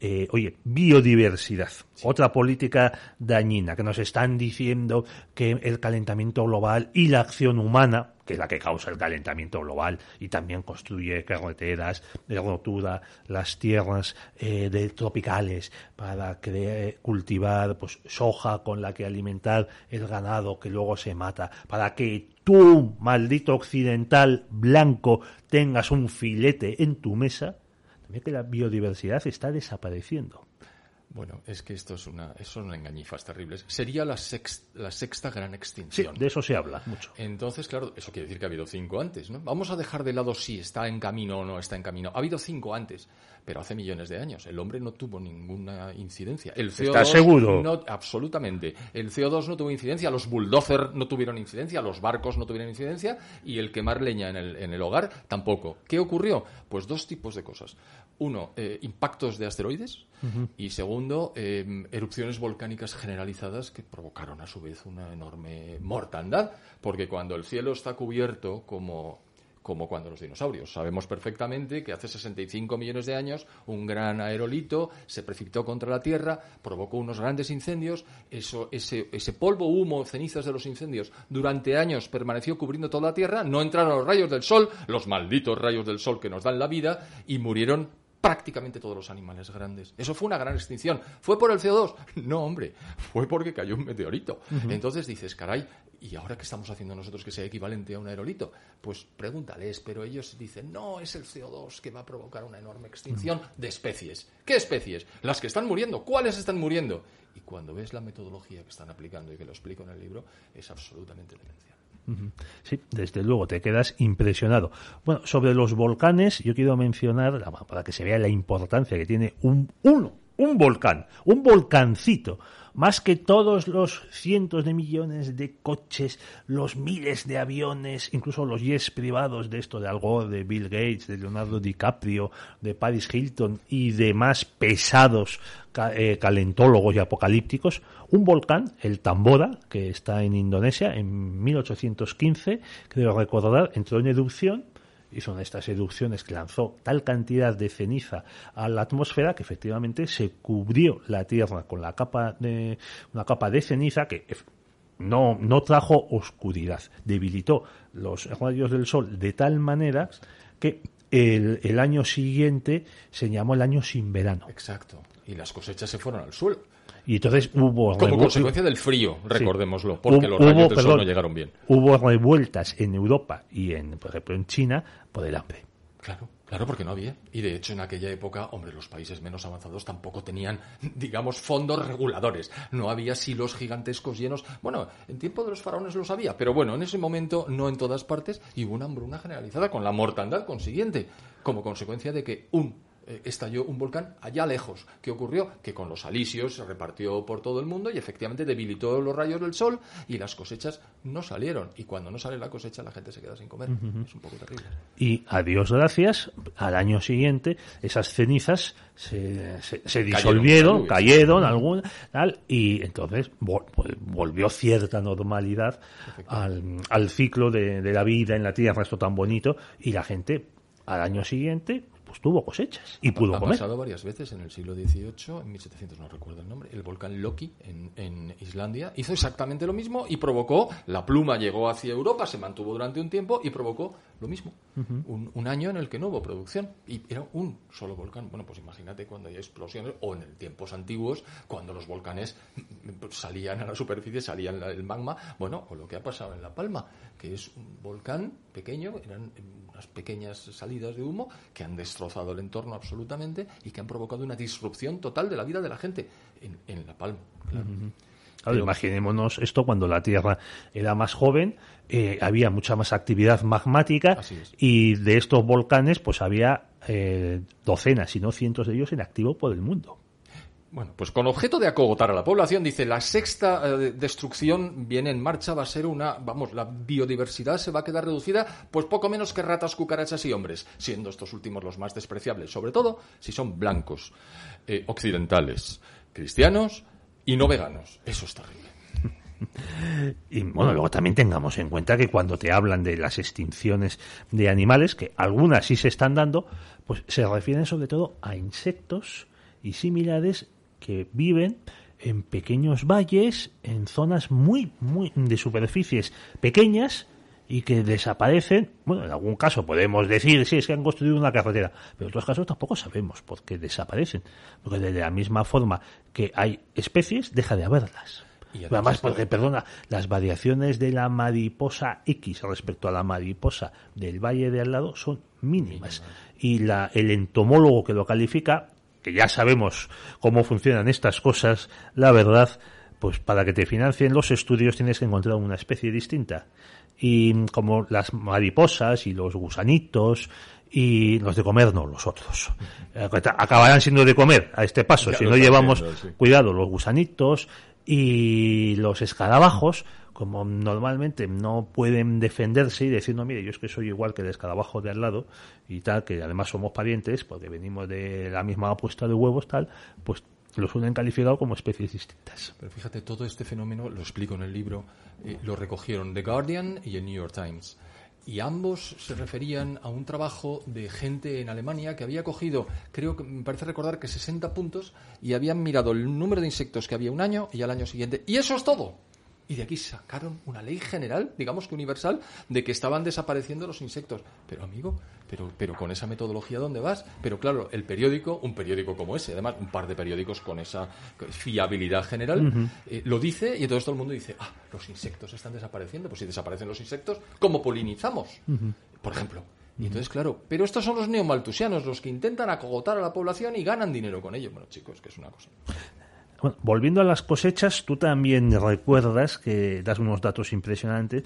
Eh, oye, biodiversidad, otra política dañina que nos están diciendo que el calentamiento global y la acción humana, que es la que causa el calentamiento global y también construye carreteras, rotura las tierras eh, de tropicales para cre- cultivar pues soja con la que alimentar el ganado que luego se mata, para que tú, maldito occidental blanco, tengas un filete en tu mesa, también que la biodiversidad está desapareciendo. Bueno, es que esto es una, son engañifas terribles. Sería la, la sexta gran Sí, extinción. de eso se habla mucho. Entonces, claro, eso quiere decir que ha habido cinco antes, ¿no? Vamos a dejar de lado si está en camino o no está en camino. Ha habido cinco antes, pero hace millones de años. El hombre no tuvo ninguna incidencia. El CO2 ¿Estás seguro? No, absolutamente. El CO2 no tuvo incidencia, los bulldozers no tuvieron incidencia, los barcos no tuvieron incidencia y el quemar leña en el, en el hogar tampoco. ¿Qué ocurrió? Pues dos tipos de cosas. Uno, eh, impactos de asteroides y eh, erupciones volcánicas generalizadas que provocaron a su vez una enorme mortandad, porque cuando el cielo está cubierto como como cuando los dinosaurios. Sabemos perfectamente que hace 65 millones de años un gran aerolito se precipitó contra la Tierra, provocó unos grandes incendios, eso, ese, ese polvo, humo, cenizas de los incendios durante años permaneció cubriendo toda la Tierra, no entraron los rayos del Sol, los malditos rayos del Sol que nos dan la vida, y murieron prácticamente todos los animales grandes. Eso fue una gran extinción. ¿Fue por el CO2? [laughs] No, hombre, fue porque cayó un meteorito. Entonces dices, caray, ¿y ahora qué estamos haciendo nosotros que sea equivalente a un aerolito? Pues pregúntales, pero ellos dicen, no, es el CO2 que va a provocar una enorme extinción de especies. ¿Qué especies? Las que están muriendo. ¿Cuáles están muriendo? Y cuando ves la metodología que están aplicando y que lo explico en el libro, es absolutamente demencial. Sí, desde luego, te quedas impresionado. Bueno, sobre los volcanes, yo quiero mencionar, para que se vea la importancia que tiene un uno, un volcán, un volcancito, más que todos los cientos de millones de coches, los miles de aviones, incluso los jets privados de esto de Al Gore, de Bill Gates, de Leonardo DiCaprio, de Paris Hilton y demás pesados eh, calentólogos y apocalípticos, un volcán, el Tambora, que está en Indonesia, en 1815, creo recordar, entró en erupción y son estas erupciones que lanzó tal cantidad de ceniza a la atmósfera que efectivamente se cubrió la Tierra con la capa de una capa de ceniza que no, no trajo oscuridad, debilitó los rayos del sol de tal manera que el, el año siguiente se llamó el año sin verano. Exacto. Y las cosechas se fueron al suelo. Y entonces hubo Como consecuencia del frío, recordémoslo, porque Hubo- los rayos del sol no llegaron bien. Hubo revueltas en Europa y en, por ejemplo, en China por el hambre. Claro, claro, porque no había. Y de hecho, en aquella época, hombre, los países menos avanzados tampoco tenían, digamos, fondos reguladores. No había silos gigantescos llenos. Bueno, en tiempo de los faraones los había, pero bueno, en ese momento no en todas partes y hubo una hambruna generalizada con la mortandad consiguiente, como consecuencia de que un eh, estalló un volcán allá lejos. ¿Qué ocurrió? Que con los alisios se repartió por todo el mundo y efectivamente debilitó los rayos del sol y las cosechas no salieron. Y cuando no sale la cosecha, la gente se queda sin comer. Es un poco terrible. Y a Dios gracias, al año siguiente esas cenizas se, se- se disolvieron, cayeron, cayeron, algún tal, y entonces pues, volvió cierta normalidad al, al ciclo de, de la vida en la tierra, esto tan bonito, y la gente al año siguiente pues tuvo cosechas y pudo ha comer. pasado varias veces en el siglo XVIII, en 1700 no recuerdo el nombre, el volcán Loki en, en Islandia hizo exactamente lo mismo y provocó, la pluma llegó hacia Europa, se mantuvo durante un tiempo y provocó lo mismo. un, un año en el que no hubo producción y era un solo volcán. Bueno, pues imagínate cuando hay explosiones o en el tiempos antiguos, cuando los volcanes salían a la superficie, salían el magma, bueno, o lo que ha pasado en La Palma, que es un volcán pequeño, eran unas pequeñas salidas de humo que han destrozado el entorno absolutamente y que han provocado una disrupción total de la vida de la gente en, en La Palma. claro. Claro, imaginémonos esto cuando la Tierra era más joven, eh, había mucha más actividad magmática y de estos volcanes pues había eh, docenas, si no cientos de ellos en activo por el mundo. Bueno, pues con objeto de acogotar a la población, dice, la sexta eh, destrucción viene en marcha, va a ser una, vamos, la biodiversidad se va a quedar reducida, pues poco menos que ratas, cucarachas y hombres, siendo estos últimos los más despreciables, sobre todo si son blancos, eh, occidentales, cristianos y no veganos. Eso es terrible. [laughs] Y bueno, luego también tengamos en cuenta que cuando te hablan de las extinciones de animales, que algunas sí se están dando, pues se refieren sobre todo a insectos y similares que viven en pequeños valles, en zonas muy, muy de superficies pequeñas y que desaparecen. Bueno, en algún caso podemos decir, sí, es que han construido una carretera, pero en otros casos tampoco sabemos por qué desaparecen. Porque de la misma forma que hay especies, deja de haberlas. Y Pero además, además, porque, perdona, las variaciones de la mariposa X respecto a la mariposa del valle de al lado son mínimas. Y la, el entomólogo que lo califica que ya sabemos cómo funcionan estas cosas, la verdad, pues para que te financien los estudios tienes que encontrar una especie distinta. Y como las mariposas y los gusanitos y los de comer no, los otros. Acabarán siendo de comer a este paso, si no llevamos cuidado los gusanitos y los escarabajos, como normalmente no pueden defenderse y decir, mire, yo es que soy igual que el escarabajo de al lado y tal, que además somos parientes porque venimos de la misma apuesta de huevos, tal, pues los suelen calificado como especies distintas. Pero fíjate, todo este fenómeno, lo explico en el libro, eh, lo recogieron The Guardian y el New York Times. Y ambos se referían a un trabajo de gente en Alemania que había cogido, creo que me parece recordar que 60 puntos y habían mirado el número de insectos que había un año y al año siguiente. Y eso es todo. Y de aquí sacaron una ley general, digamos que universal, de que estaban desapareciendo los insectos. Pero amigo, pero, pero con esa metodología, ¿dónde vas? Pero claro, el periódico, un periódico como ese, además un par de periódicos con esa fiabilidad general, eh, lo dice y entonces todo el mundo dice, ah, los insectos están desapareciendo. Pues si desaparecen los insectos, ¿cómo polinizamos? Por ejemplo. Y entonces, claro, pero estos son los neomaltusianos, los que intentan acogotar a la población y ganan dinero con ello. Bueno, chicos, que es una cosa volviendo a las cosechas, tú también recuerdas que das unos datos impresionantes.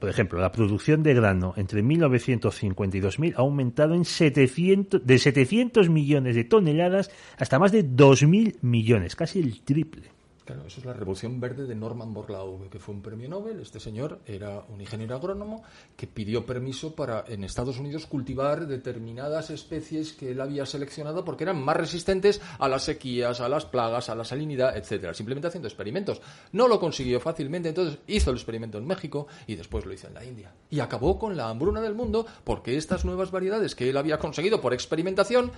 por ejemplo, la producción de grano entre 1950 y 2000 ha aumentado en 700, de 700 millones de toneladas hasta más de 2.000 millones, casi el triple. Claro, eso es la revolución verde de Norman Borlaug, que fue un premio Nobel. Este señor era un ingeniero agrónomo que pidió permiso para en Estados Unidos cultivar determinadas especies que él había seleccionado porque eran más resistentes a las sequías, a las plagas, a la salinidad, etcétera. Simplemente haciendo experimentos. No lo consiguió fácilmente, entonces hizo el experimento en México y después lo hizo en la India. Y acabó con la hambruna del mundo porque estas nuevas variedades que él había conseguido por experimentación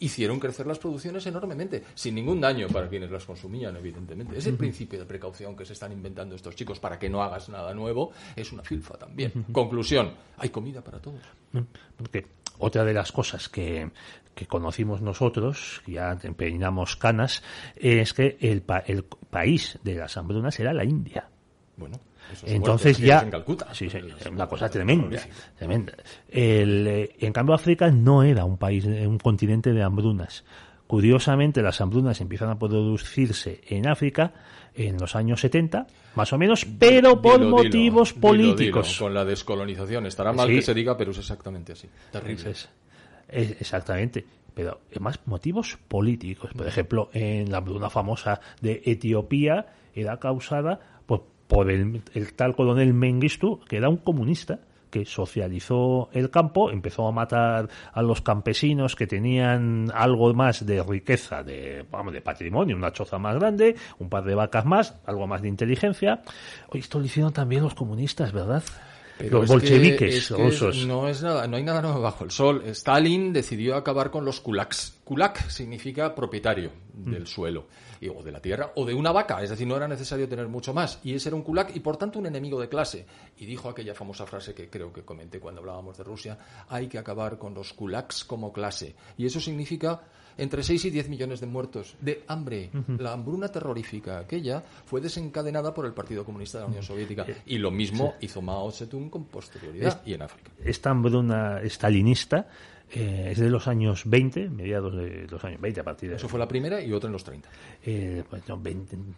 hicieron crecer las producciones enormemente, sin ningún daño para quienes las consumían, evidentemente. Ese principio de precaución que se están inventando estos chicos para que no hagas nada nuevo es una filfa también. Conclusión, hay comida para todos. Porque otra de las cosas que, conocimos nosotros, ya peinamos canas, es que el, el país de las hambrunas era la India. Bueno. Entonces ya, sí, es una cosa tremenda, tremenda. El, eh, en cambio África no era un país, un continente de hambrunas. Curiosamente, las hambrunas empiezan a producirse en África en los años 70, más o menos, pero por motivos políticos. con la descolonización. Estará mal que se diga, pero es exactamente así. Terrible. exactamente. Pero más motivos políticos. Por ejemplo, en la hambruna famosa de Etiopía era causada por el, tal coronel Mengistu, que era un comunista que socializó el campo, empezó a matar a los campesinos que tenían algo más de riqueza, de, vamos, de patrimonio, una choza más grande, un par de vacas más, algo más de inteligencia. Hoy esto lo hicieron también los comunistas, ¿verdad? Los bolcheviques rusos. no es nada, no hay nada nuevo bajo el sol. Stalin decidió acabar con los kulaks. Kulak significa propietario del suelo o de la tierra o de una vaca, es decir, no era necesario tener mucho más. Y ese era un kulak y por tanto un enemigo de clase. Y dijo aquella famosa frase que creo que comenté cuando hablábamos de Rusia, hay que acabar con los kulaks como clase. Y eso significa entre 6 y 10 millones de muertos de hambre. La hambruna terrorífica aquella fue desencadenada por el Partido Comunista de la Unión Soviética. Eh, y lo mismo hizo Mao Zedong con posterioridad y en África. Esta hambruna estalinista eh, es de los años 20, mediados de los años 20 a partir de... Eso fue la primera y otra en los 30. Eh, pues,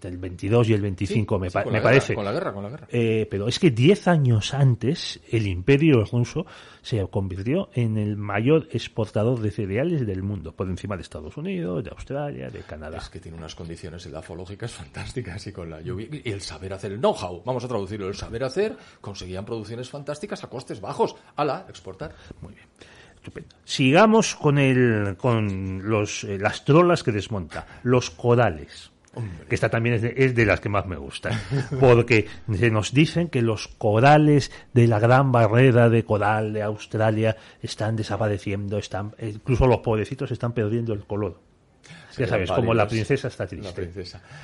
el 22 y el 25 me, parece. con la guerra, con la guerra. Eh, pero es que 10 años antes el imperio ruso se convirtió en el mayor exportador de cereales del mundo, por encima de Estados Unidos, de Australia, de Canadá. Es que tiene unas condiciones edafológicas [laughs] fantásticas y con la lluvia y el saber hacer, el know-how, vamos a traducirlo, el saber hacer, conseguían producciones fantásticas a costes bajos. Ala, exportar. Muy bien. Sigamos con, el, con los, eh, las trolas que desmonta, los corales. que esta también es de, las que más me gustan, [laughs] porque se nos dicen que los corales de la gran barrera de coral de Australia están desapareciendo, están, incluso los pobrecitos están perdiendo el color. ya sabes, como la princesa está triste,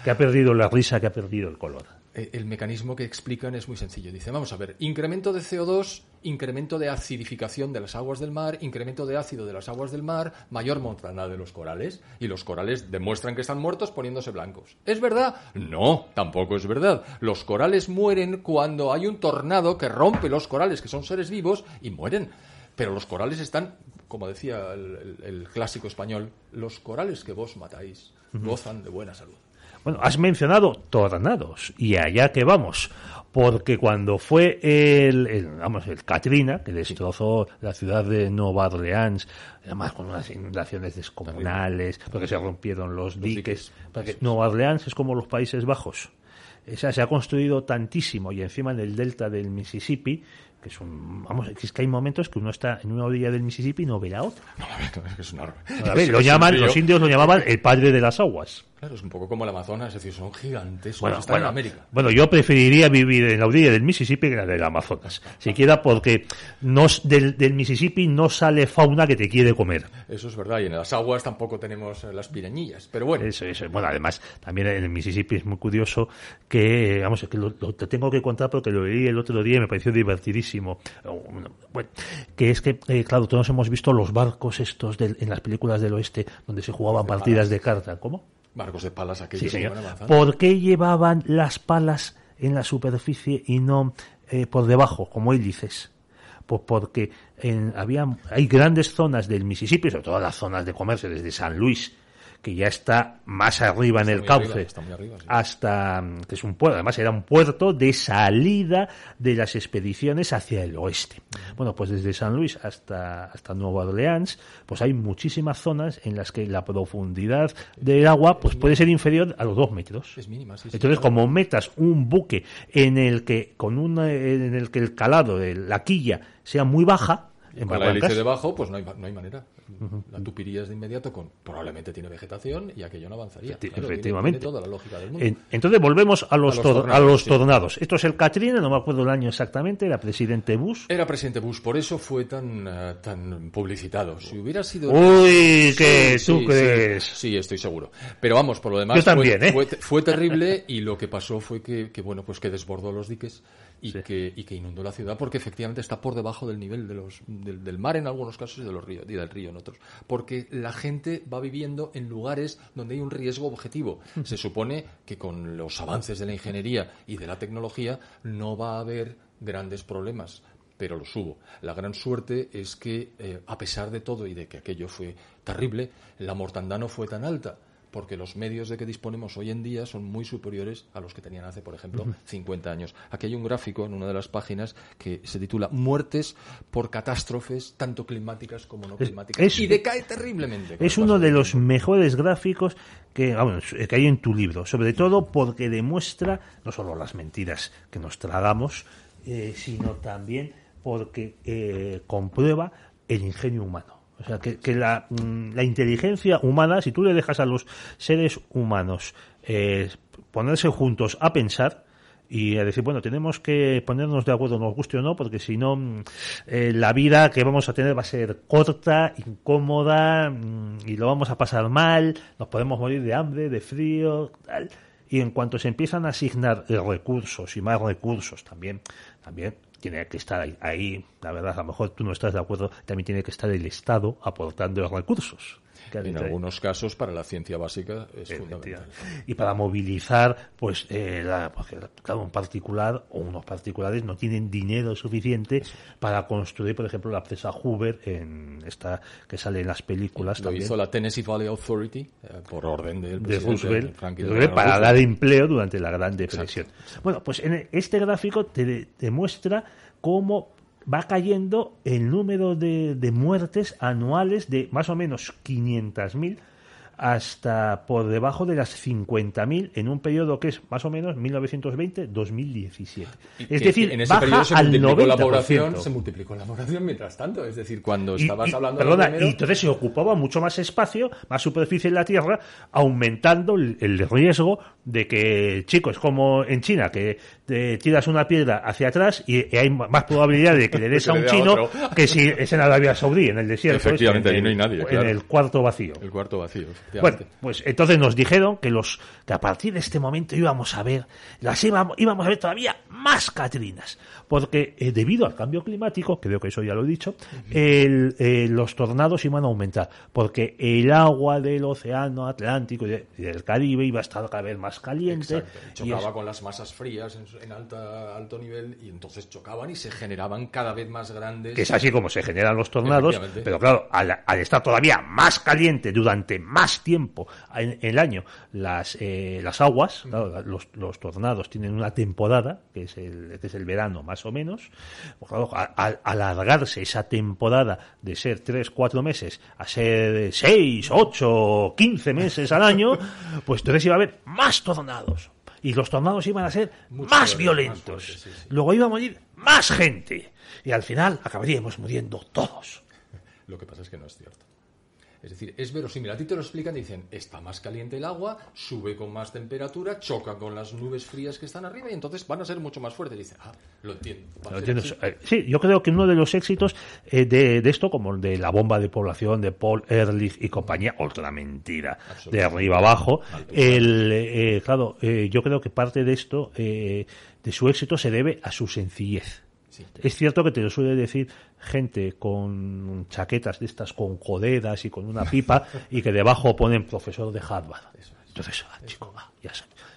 que ha perdido la risa, que ha perdido el color. Eh, el mecanismo que explican es muy sencillo. Dice, vamos a ver, incremento de CO2, incremento de acidificación de las aguas del mar, incremento de ácido de las aguas del mar, mayor mortandad de los corales. Y los corales demuestran que están muertos poniéndose blancos. ¿Es verdad? No, tampoco es verdad. Los corales mueren cuando hay un tornado que rompe los corales, que son seres vivos, y mueren. Pero los corales están, como decía el, el- el clásico español, los corales que vos matáis gozan de buena salud. Bueno, has mencionado tornados y allá que vamos, porque cuando fue el, el, vamos, el Katrina, que destrozó la ciudad de Nueva Orleans, además con unas inundaciones descomunales, porque se rompieron los diques, porque Nueva Orleans es como los Países Bajos. Esa se ha construido tantísimo y encima en el delta del Mississippi, que es un, vamos, es que hay momentos que uno está en una orilla del Mississippi y no ve la otra. No, la verdad es que es. A ver, lo llaman, los indios lo llamaban el padre de las aguas. Claro, es un poco como el Amazonas, es decir, son gigantes, Bueno, están bueno, en América. bueno, yo preferiría vivir en la orilla del Mississippi que en la del Amazonas. Siquiera porque no, del, del Mississippi no sale fauna que te quiere comer. Eso es verdad, y en las aguas tampoco tenemos eh, las pirañillas, pero bueno, Eso, eso. Bueno, además, también en el Mississippi es muy curioso que, vamos, es que lo, lo- te tengo que contar porque lo leí el otro día y me pareció divertidísimo. Bueno, que es que, eh, claro, todos hemos visto los barcos estos del- en las películas del oeste donde se jugaban partidas de carta. ¿Cómo? Barcos de palas Sí, aquellos que avanzando. ¿Por qué llevaban las palas en la superficie y no eh, por debajo, como hélices? Pues porque en, había, hay grandes zonas del Mississippi, sobre todo las zonas de comercio, desde San Luis, que ya está más arriba en el cauce, arriba, está muy arriba, sí. hasta mm, que es un puerto, además era un puerto de salida de las expediciones hacia el oeste. Bueno, pues desde San Luis hasta, hasta Nueva Orleans, pues hay muchísimas zonas en las que la profundidad del agua pues puede ser inferior a los dos metros. Es mínima, sí, sí, Entonces, claro. como metas un buque en el que con una, en el que el calado de la quilla sea muy baja, en Con la hélice debajo, pues no hay, no hay manera. La tupirías de inmediato con probablemente tiene vegetación y aquello no avanzaría. Efecti- Claro, tiene- efectivamente. Tiene, toda la lógica del mundo. En- entonces volvemos a los, A los tor- a tornados, los sí. tornados. Esto es el Katrina, no me acuerdo el año exactamente, era presidente Bush. Era presidente Bush, por eso fue tan, eh, tan publicitado. Si hubiera sido... Uy, que Sí, tú sí, crees. Sí, sí, estoy seguro. Pero vamos, por lo demás Yo también, fue, ¿eh? fue, fue terrible y lo que pasó fue que, que, bueno, pues que desbordó los diques y, Sí. que, y que inundó la ciudad porque efectivamente está por debajo del nivel de los, del, del mar en algunos casos y, de los ríos, y del río en otros. Porque la gente va viviendo en lugares donde hay un riesgo objetivo. Se supone que con los avances de la ingeniería y de la tecnología no va a haber grandes problemas pero los hubo. La gran suerte es que, eh, a pesar de todo y de que aquello fue terrible, la mortandad no fue tan alta, porque los medios de que disponemos hoy en día son muy superiores a los que tenían hace, por ejemplo, 50 años. Aquí hay un gráfico en una de las páginas que se titula Muertes por catástrofes, tanto climáticas como no climáticas. es- y decae terriblemente. Es uno de los tiempo. mejores gráficos que hay en tu libro, sobre todo porque demuestra no solo las mentiras que nos tragamos, eh, sino también porque eh, comprueba el ingenio humano. O sea, que, que la, mm, la inteligencia humana, si tú le dejas a los seres humanos eh, ponerse juntos a pensar, y a decir, bueno, tenemos que ponernos de acuerdo, nos guste o no, porque si no, mm, eh, la vida que vamos a tener va a ser corta, incómoda, mm, y lo vamos a pasar mal, nos podemos morir de hambre, de frío, tal. Y en cuanto se empiezan a asignar recursos y más recursos también, también tiene que estar ahí, la verdad, a lo mejor tú no estás de acuerdo, también tiene que estar el Estado aportando los recursos. En algunos casos, para la ciencia básica es fundamental. y para movilizar, pues, eh, la, porque, claro, un particular o unos particulares no tienen dinero suficiente para construir, por ejemplo, la presa Hoover, en esta que sale en las películas Lo también, hizo la Tennessee Valley Authority eh, por orden del de Roosevelt, de Roosevelt para Roosevelt. dar empleo durante la Gran Depresión. Bueno, pues en este gráfico te de- demuestra cómo va cayendo el número de, de muertes anuales de más o menos 500.000 hasta por debajo de las 50.000 en un periodo que es más o menos 1920-2017. Y Es decir, en ese baja periodo se al multiplicó 90%. la población, se multiplicó la población mientras tanto. Es decir, cuando Y- estabas y- hablando perdona, de primero, y entonces se ocupaba mucho más espacio, más superficie en la Tierra, aumentando el, el riesgo de que, chicos, como en China, que te tiras una piedra hacia atrás y, y hay más probabilidad de que le des a [laughs] un a chino que si es en Arabia Saudí, en el desierto. es Efectivamente, en ahí no hay el- nadie, En claro. el cuarto vacío. el cuarto vacío. Bueno, pues entonces nos dijeron que los que a partir de este momento íbamos a ver las íbamos, íbamos a ver todavía más Catrinas, porque eh, debido al cambio climático, creo que eso ya lo he dicho, el, eh, los tornados iban a aumentar, porque el agua del océano Atlántico y de- y del Caribe iba a estar cada vez más caliente. Exacto. Y chocaba con las masas frías en, en alta, alto nivel y entonces chocaban y se generaban cada vez más grandes. Que es así como se generan los tornados, pero claro, al, estar todavía más caliente durante más tiempo en, el año las, eh, las aguas, los, los, tornados tienen una temporada, que es el, que es el verano más o menos, claro, al alargarse esa temporada de ser 3, 4 meses a ser 6, 8, 15 meses al año, [laughs] pues entonces iba a haber más tornados y los tornados iban a ser más violentos. Luego iba a morir más gente. Y al final acabaríamos muriendo todos. Lo que pasa es que no es cierto. Es decir, es verosímil. A ti te lo explican y dicen, está más caliente el agua, sube con más temperatura, choca con las nubes frías que están arriba y entonces van a ser mucho más fuertes. Dice, ah, lo entiendo. Eh, sí, yo creo que uno de los éxitos eh, de, esto, como el de la bomba de población de Paul Ehrlich y compañía, otra mentira, de arriba abajo, el, eh, claro, yo creo que parte de esto, de su éxito, se debe a su sencillez. Es cierto que te lo suele decir gente con chaquetas de estas con coderas y con una pipa [laughs] y que debajo ponen profesor de Harvard. Entonces, ah, chico, ah, ya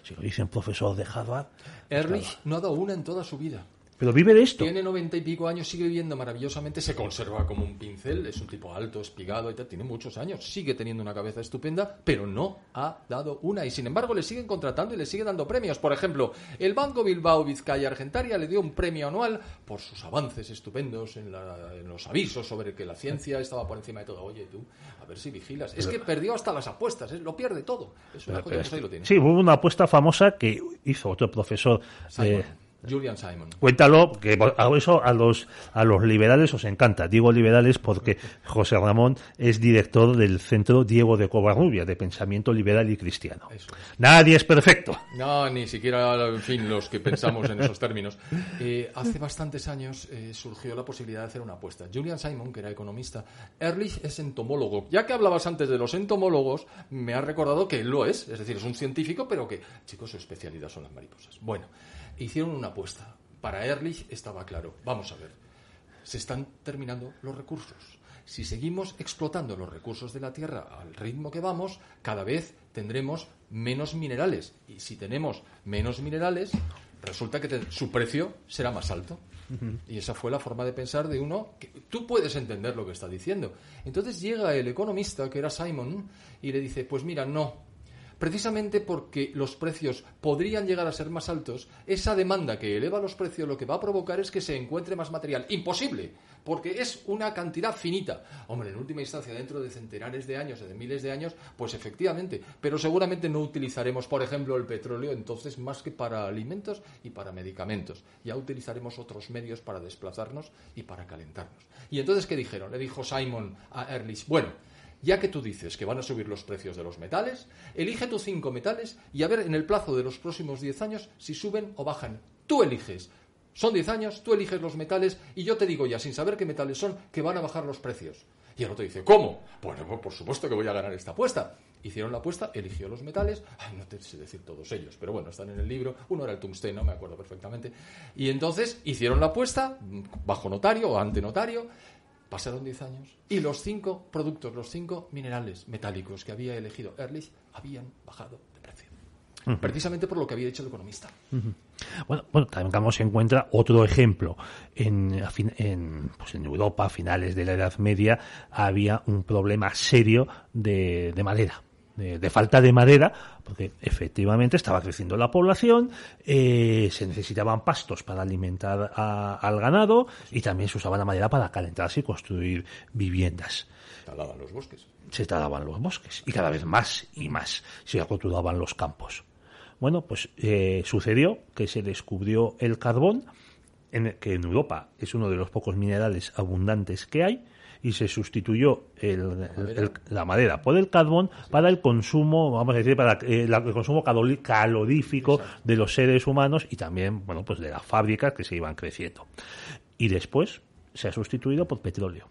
si lo dicen profesor de Harvard. Erlich no ha dado una en toda su vida. Pero vive de esto. Tiene noventa y pico años, sigue viviendo maravillosamente, se conserva como un pincel, es un tipo alto, espigado y tal, tiene muchos años, sigue teniendo una cabeza estupenda, pero no ha dado una. Y sin embargo le siguen contratando y le sigue dando premios. Por ejemplo, el Banco Bilbao Vizcaya Argentaria le dio un premio anual por sus avances estupendos en, los avisos sobre que la ciencia estaba por encima de todo. Oye, tú, a ver si vigilas. Es que perdió hasta las apuestas, ¿eh? lo pierde todo. Es una cosa que ahí lo tiene. Sí, hubo una apuesta famosa que hizo otro profesor. Eh, Julian Simon. Cuéntalo, que eso a los, a los liberales os encanta. Digo liberales porque José Ramón es director del Centro Diego de Covarrubia, de Pensamiento Liberal y Cristiano. Nadie es perfecto. No, ni siquiera, en fin, los que pensamos en esos términos. Eh, hace bastantes años eh, surgió la posibilidad de hacer una apuesta. Julian Simon, que era economista, Ehrlich es entomólogo. Ya que hablabas antes de los entomólogos, me ha recordado que él lo es. Es decir, es un científico, pero que, chicos, su especialidad son las mariposas. Bueno hicieron una apuesta. Para Ehrlich estaba claro, vamos a ver, se están terminando los recursos. Si seguimos explotando los recursos de la Tierra al ritmo que vamos, cada vez tendremos menos minerales. Y si tenemos menos minerales, resulta que su precio será más alto. Y esa fue la forma de pensar de uno que tú puedes entender lo que está diciendo. Entonces llega el economista, que era Simon, y le dice, pues mira, no, precisamente porque los precios podrían llegar a ser más altos, esa demanda que eleva los precios lo que va a provocar es que se encuentre más material. Imposible, porque es una cantidad finita. Hombre, en última instancia, dentro de centenares de años, de miles de años, pues efectivamente, pero seguramente no utilizaremos, por ejemplo, el petróleo entonces más que para alimentos y para medicamentos. Ya utilizaremos otros medios para desplazarnos y para calentarnos. Y entonces, ¿qué dijeron? Le dijo Simon a Ehrlich, bueno, ya que tú dices que van a subir los precios de los metales, elige tus cinco metales y a ver en el plazo de los próximos diez años si suben o bajan. Tú eliges. Son diez años, tú eliges los metales y yo te digo ya, sin saber qué metales son, que van a bajar los precios. Y el otro dice, ¿cómo? Bueno, pues por supuesto que voy a ganar esta apuesta. Hicieron la apuesta, eligió los metales, no te sé decir todos ellos, pero bueno, están en el libro, uno era el tungsteno, me acuerdo perfectamente. Y entonces hicieron la apuesta, bajo notario o ante notario, Pasaron 10 años y los cinco productos, los cinco minerales metálicos que había elegido Ehrlich habían bajado de precio. Precisamente por lo que había dicho el economista. Bueno, bueno, también se encuentra otro ejemplo. En, en, pues en Europa, a finales de la Edad Media, había un problema serio de madera de, falta de madera, porque efectivamente estaba creciendo la población, eh, se necesitaban pastos para alimentar al ganado y también se usaba la madera para calentarse y construir viviendas. Se talaban los bosques. Se talaban los bosques y cada vez más y más se aculturaban los campos. Bueno, pues eh, sucedió que se descubrió el carbón, en, que en Europa es uno de los pocos minerales abundantes que hay, y se sustituyó la madera. por el carbón para el consumo, vamos a decir, para eh, el consumo calorífico de los seres humanos y también, bueno, pues de las fábricas que se iban creciendo. Y después se ha sustituido por petróleo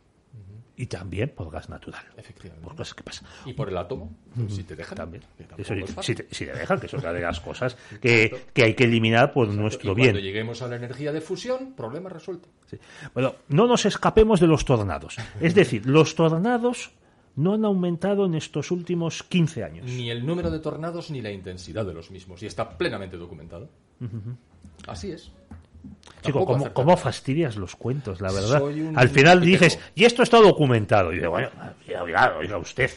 y también por gas natural. Efectivamente. Por cosas que pasan. ¿Y por el átomo? Si te dejan. También. si, te, dejan, que es otra de las cosas [laughs] que, que hay que eliminar por nuestro bien. Cuando lleguemos a la energía de fusión, problema resuelto. Bueno, no nos escapemos de los tornados. Es decir, [laughs] los tornados no han aumentado en estos últimos 15 años. Ni el número de tornados ni la intensidad de los mismos. Y está plenamente documentado. Así es. Chico, ¿cómo, fastidias los cuentos, la verdad? Un Al final dices, y esto está documentado. Y yo, bueno, oiga, oiga, usted.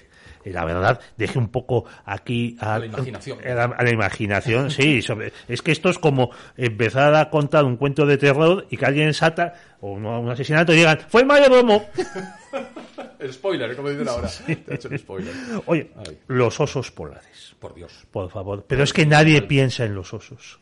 Y la verdad, deje un poco aquí a, A la imaginación. a la, a la imaginación, sí. sobre- es que esto es como empezar a contar un cuento de terror y que alguien salta o un, un asesinato y digan, fue el mayordomo. [laughs] El spoiler, como dicen ahora. Te hecho el spoiler. Oye, Ay. los osos polares, Por Dios. por favor. Pero es que nadie piensa en los osos.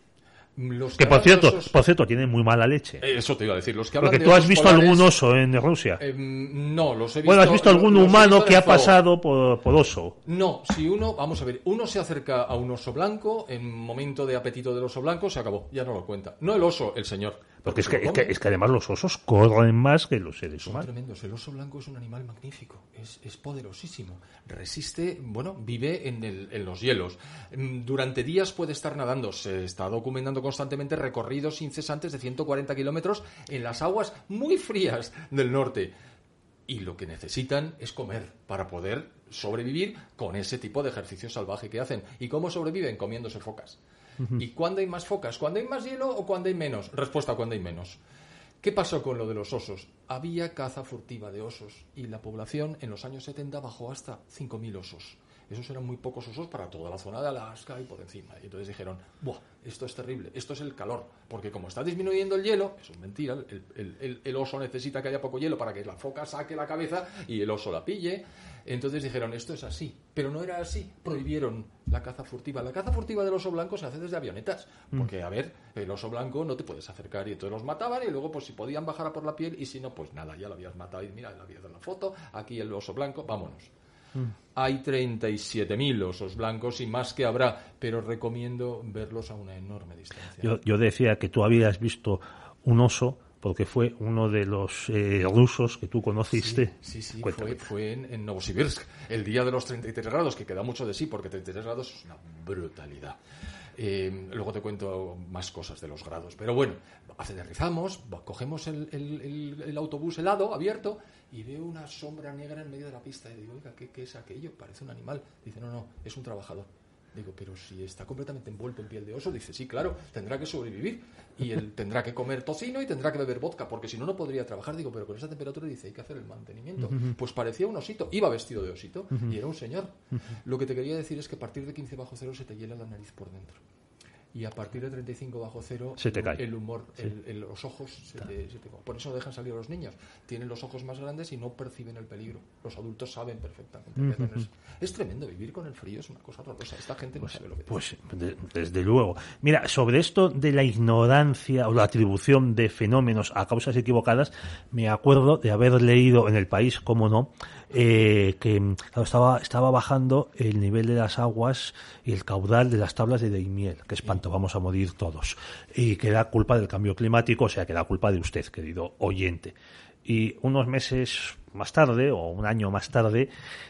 Los Que por cierto, osos- por cierto, tienen muy mala leche. Eh, Eso te iba a decir. Los que Porque tú has visto polares, algún oso en Rusia. eh, no, los he visto. Bueno, has visto algún los humano visto que ha pasado por, por oso. No, si uno, vamos a ver, uno se acerca a un oso blanco, en momento de apetito del oso blanco, se acabó, ya no lo cuenta. No el oso, el señor. Porque es que, es, que, es que además los osos corren más que los seres humanos. tremendos. El oso blanco es un animal magnífico, es, es poderosísimo. Resiste, bueno, vive en, el- en los hielos. Mm, Durante días puede estar nadando. Se está documentando constantemente recorridos incesantes de 140 kilómetros en las aguas muy frías del norte. Y lo que necesitan es comer para poder sobrevivir con ese tipo de ejercicio salvaje que hacen. ¿Y cómo sobreviven? Comiéndose focas. ¿Y cuándo hay más focas? ¿Cuándo hay más hielo o cuándo hay menos? Respuesta, cuando hay menos. ¿Qué pasó con lo de los osos? Había caza furtiva de osos y la población en los años 70 bajó hasta 5.000 osos. Esos eran muy pocos osos para toda la zona de Alaska y por encima. Y entonces dijeron, Buah, esto es terrible, esto es el calor, porque como está disminuyendo el hielo, eso es mentira, el, el- el- el oso necesita que haya poco hielo para que la foca saque la cabeza y el oso la pille. Entonces dijeron, esto es así, pero no era así, prohibieron la caza furtiva. La caza furtiva del oso blanco se hace desde avionetas, porque a ver, el oso blanco no te puedes acercar y entonces los mataban y luego pues si podían bajar a por la piel y si no, pues nada, ya lo habías matado y mira, le habías dado la foto, aquí el oso blanco, vámonos. Hay 37.000 osos blancos y más que habrá, pero recomiendo verlos a una enorme distancia. Yo, yo decía que tú habías visto un oso porque fue uno de los eh, rusos que tú conociste. Sí, sí, fue, fue en, en Novosibirsk, el día de los 33 grados, que queda mucho de sí, porque 33 grados es una brutalidad. Eh, luego te cuento más cosas de los grados. Pero bueno, aterrizamos, cogemos el, el- el- el autobús helado, abierto, y veo una sombra negra en medio de la pista. Y digo, oiga, ¿qué, qué es aquello? Parece un animal. Dice, no, no, es un trabajador. Digo, pero si está completamente envuelto en piel de oso, dice, sí, claro, tendrá que sobrevivir y él [laughs] tendrá que comer tocino y tendrá que beber vodka, porque si no, no podría trabajar. Digo, pero con esa temperatura dice, hay que hacer el mantenimiento. Pues parecía un osito, iba vestido de osito y era un señor. Lo que te quería decir es que a partir de 15 bajo cero se te hiela la nariz por dentro. Y a partir de 35 bajo cero, Se te cae. el humor, el- el- los ojos, se te- se te- por eso dejan salir a los niños. Tienen los ojos más grandes y no perciben el peligro. Los adultos saben perfectamente. qué hacer. es, es tremendo, vivir con el frío es una cosa horrorosa. Esta gente no sabe lo que Pues de- desde luego. Mira, sobre esto de la ignorancia o la atribución de fenómenos a causas equivocadas, me acuerdo de haber leído en el país, cómo no, eh, que claro, estaba, estaba bajando el nivel de las aguas y el caudal de las tablas de Daimiel. Que espanto, vamos a morir todos. Y que da culpa del cambio climático, o sea, que da culpa de usted, querido oyente. Y unos meses más tarde, o un año más tarde,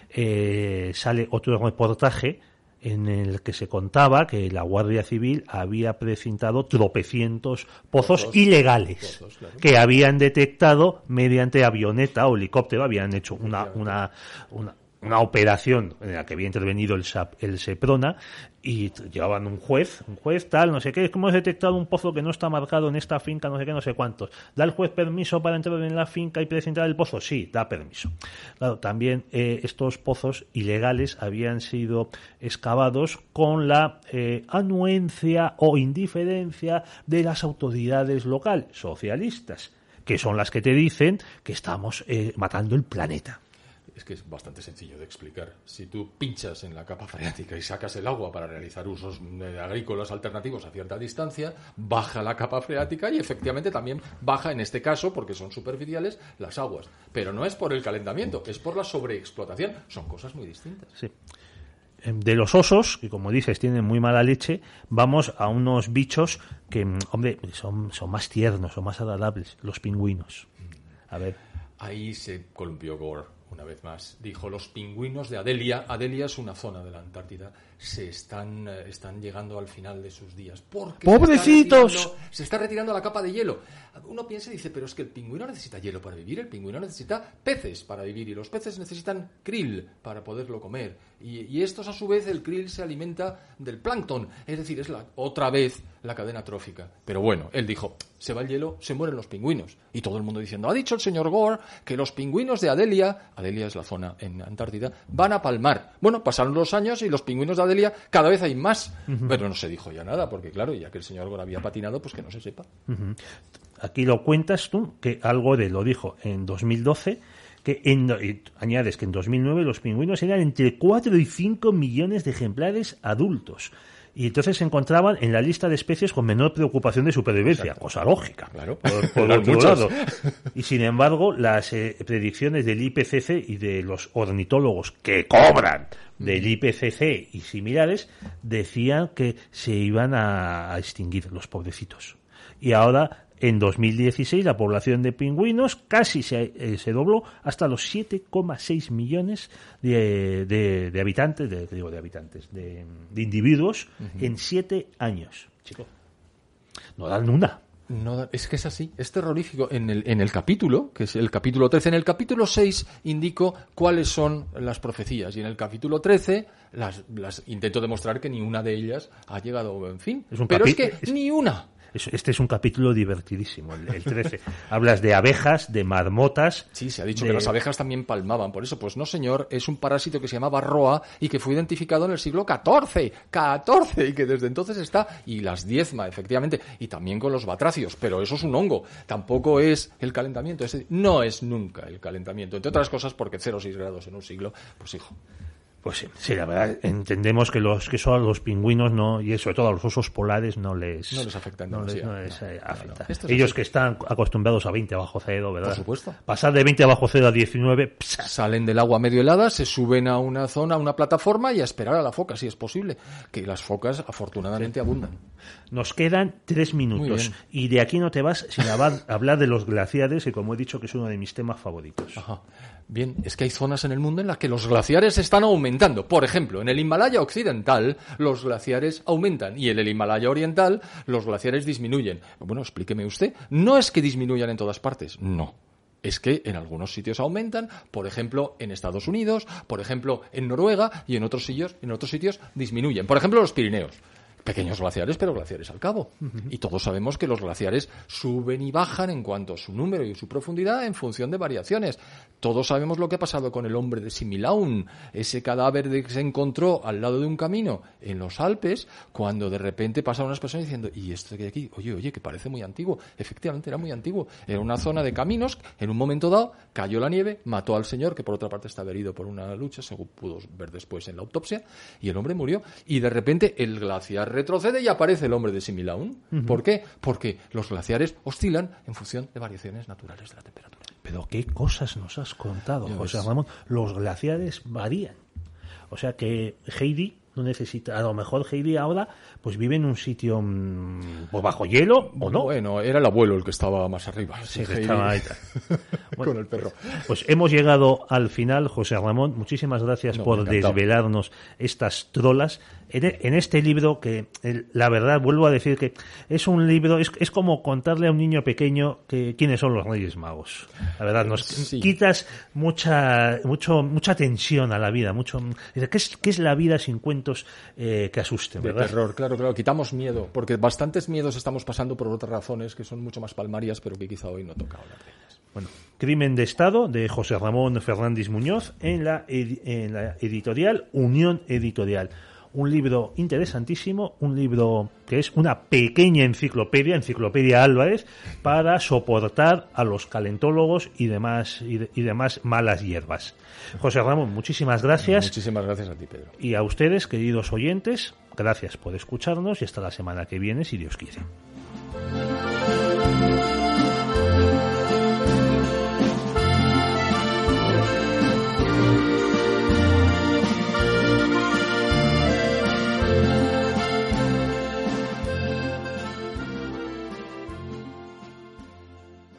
eh, sale otro reportaje en el que se contaba que la Guardia Civil había precintado tropecientos pozos, Pozos. ilegales Pozos, claro. que habían detectado mediante avioneta o helicóptero, habían hecho una, una, una, una operación en la que había intervenido el, SAP, el SEPRONA y llevaban un juez, un juez tal, no sé qué, hemos detectado un pozo que no está marcado en esta finca, no sé qué, no sé cuántos. ¿Da el juez permiso para entrar en la finca y presentar el pozo? Sí, da permiso. Claro, también eh, estos pozos ilegales habían sido excavados con la eh, anuencia o indiferencia de las autoridades locales, socialistas, que son las que te dicen que estamos eh, matando el planeta. Es que es bastante sencillo de explicar. Si tú pinchas en la capa freática y sacas el agua para realizar usos eh, agrícolas alternativos a cierta distancia, baja la capa freática y efectivamente también baja, en este caso, porque son superficiales, las aguas. Pero no es por el calentamiento, es por la sobreexplotación. Son cosas muy distintas. Sí. Em, De los osos, que como dices tienen muy mala leche, vamos a unos bichos que, mm, hombre, son, son más tiernos, son más agradables, los pingüinos. A ver, Ahí se columpió Gore una vez más. Dijo, los pingüinos de Adelia, Adelia es una zona de la Antártida, se están, eh, están llegando al final de sus días. Porque se está ¡Pobrecitos! Se está, retirando la capa de hielo. Uno piensa y dice, pero es que el pingüino necesita hielo para vivir, el pingüino necesita peces para vivir y los peces necesitan krill para poderlo comer. Y, y estos a su vez, el krill se alimenta del plancton. Es decir, es la, otra vez la cadena trófica. Pero bueno, él dijo, se va el hielo, se mueren los pingüinos. Y todo el mundo diciendo, ha dicho el señor Gore que los pingüinos de Adelia, Adelia es la zona en Antártida, van a palmar. Bueno, pasaron los años y los pingüinos de Adelia cada vez hay más. Pero no se dijo ya nada, porque claro, ya que el señor Gore había patinado, pues que no se sepa. Aquí lo cuentas tú, que algo de lo dijo en 2012 que en, añades que en 2009 los pingüinos eran entre 4 y 5 millones de ejemplares adultos. Y entonces se encontraban en la lista de especies con menor preocupación de supervivencia, cosa lógica. Claro. Por, [laughs] otro lado. Y sin embargo, las eh, predicciones del IPCC y de los ornitólogos que cobran del IPCC y similares decían que se iban a extinguir los pobrecitos. Y ahora en 2016 la población de pingüinos casi se, eh, se dobló hasta los 7,6 millones de, de, habitantes, de, digo de habitantes, de, individuos en siete años. Chico, no dan una. No, es que es así, es terrorífico. En el, en el capítulo, que es el capítulo 13, en el capítulo 6 indico cuáles son las profecías y en el capítulo 13 las, las intento demostrar que ni una de ellas ha llegado, en fin. Pero es que ni una. Este es un capítulo divertidísimo, el, 13. [laughs] Hablas de abejas, de marmotas. Sí, se ha dicho que las abejas también palmaban. Por eso, pues no, señor, es un parásito que se llamaba roa y que fue identificado en el siglo XIV. XIV, y que desde entonces está. Y las diezma, efectivamente. Y también con los batracios. Pero eso es un hongo. Tampoco es el calentamiento. no es nunca el calentamiento. Entre otras cosas, porque 0,6 grados en un siglo, pues hijo. Pues sí, la verdad, entendemos que los que son los pingüinos no y sobre todo a los osos polares no les no les afecta no les, afecta. Ellos que están acostumbrados a 20 bajo cero, ¿verdad? Por supuesto. Pasar de 20 bajo cero a 19, salen del agua medio helada, se suben a una zona, a una plataforma y a esperar a la foca si es posible, que las focas afortunadamente abundan. Nos quedan tres minutos y de aquí no te vas sin hablar [laughs] de los glaciares y como he dicho que es uno de mis temas favoritos. Ajá. Bien, es que hay zonas en el mundo en las que los glaciares están aumentando. Por ejemplo, en el Himalaya occidental los glaciares aumentan y en el Himalaya oriental los glaciares disminuyen. Bueno, explíqueme usted. No es que disminuyan en todas partes, no. Es que en algunos sitios aumentan, por ejemplo, en Estados Unidos, por ejemplo, en Noruega y en otros sitios, en otros sitios disminuyen. Por ejemplo, los Pirineos pequeños glaciares, pero glaciares al cabo. Y todos sabemos que los glaciares suben y bajan en cuanto a su número y su profundidad en función de variaciones. Todos sabemos lo que ha pasado con el hombre de Similaun, ese cadáver que se encontró al lado de un camino en los Alpes, cuando de repente pasaron unas personas diciendo, ¿y esto que hay aquí? Oye, oye, que parece muy antiguo. Efectivamente, era muy antiguo. Era una zona de caminos, en un momento dado cayó la nieve, mató al señor, que por otra parte estaba herido por una lucha, según pudo ver después en la autopsia, y el hombre murió. Y de repente el glaciar retrocede y aparece el hombre de Similaun. ¿Por qué? Porque los glaciares oscilan en función de variaciones naturales de la temperatura. Pero qué cosas nos has contado, José Ramón. Los glaciares varían. O sea que Heidi no necesita, a lo mejor Heidi ahora pues vive en un sitio mm, pues bajo hielo o no. Bueno, era el abuelo el que estaba más arriba. Sí, estaba ahí. [laughs] con el perro. Pues hemos llegado al final, José Ramón. Muchísimas gracias por desvelarnos estas trolas. E, en, este libro, que la verdad, vuelvo a decir que es un libro, es, es como contarle a un niño pequeño que quiénes son los Reyes Magos. La verdad, nos quitas mucha, mucho, mucha tensión a la vida. mucho ¿qué, es, ¿Qué es la vida sin cuentos eh, que asusten? ¿verdad? terror, claro, claro. Quitamos miedo, porque bastantes miedos estamos pasando por otras razones que son mucho más palmarias, pero que quizá hoy no toca hablar de ellas. Bueno, Crimen de Estado de José Ramón Fernández Muñoz en la, en la editorial Unión Editorial un libro interesantísimo, un libro que es una pequeña enciclopedia, Enciclopedia Álvarez, para soportar a los calentólogos y demás, y, demás malas hierbas. José Ramón, muchísimas gracias. Muchísimas gracias a ti, Pedro. Y a ustedes, queridos oyentes, gracias por escucharnos y hasta la semana que viene, si Dios quiere.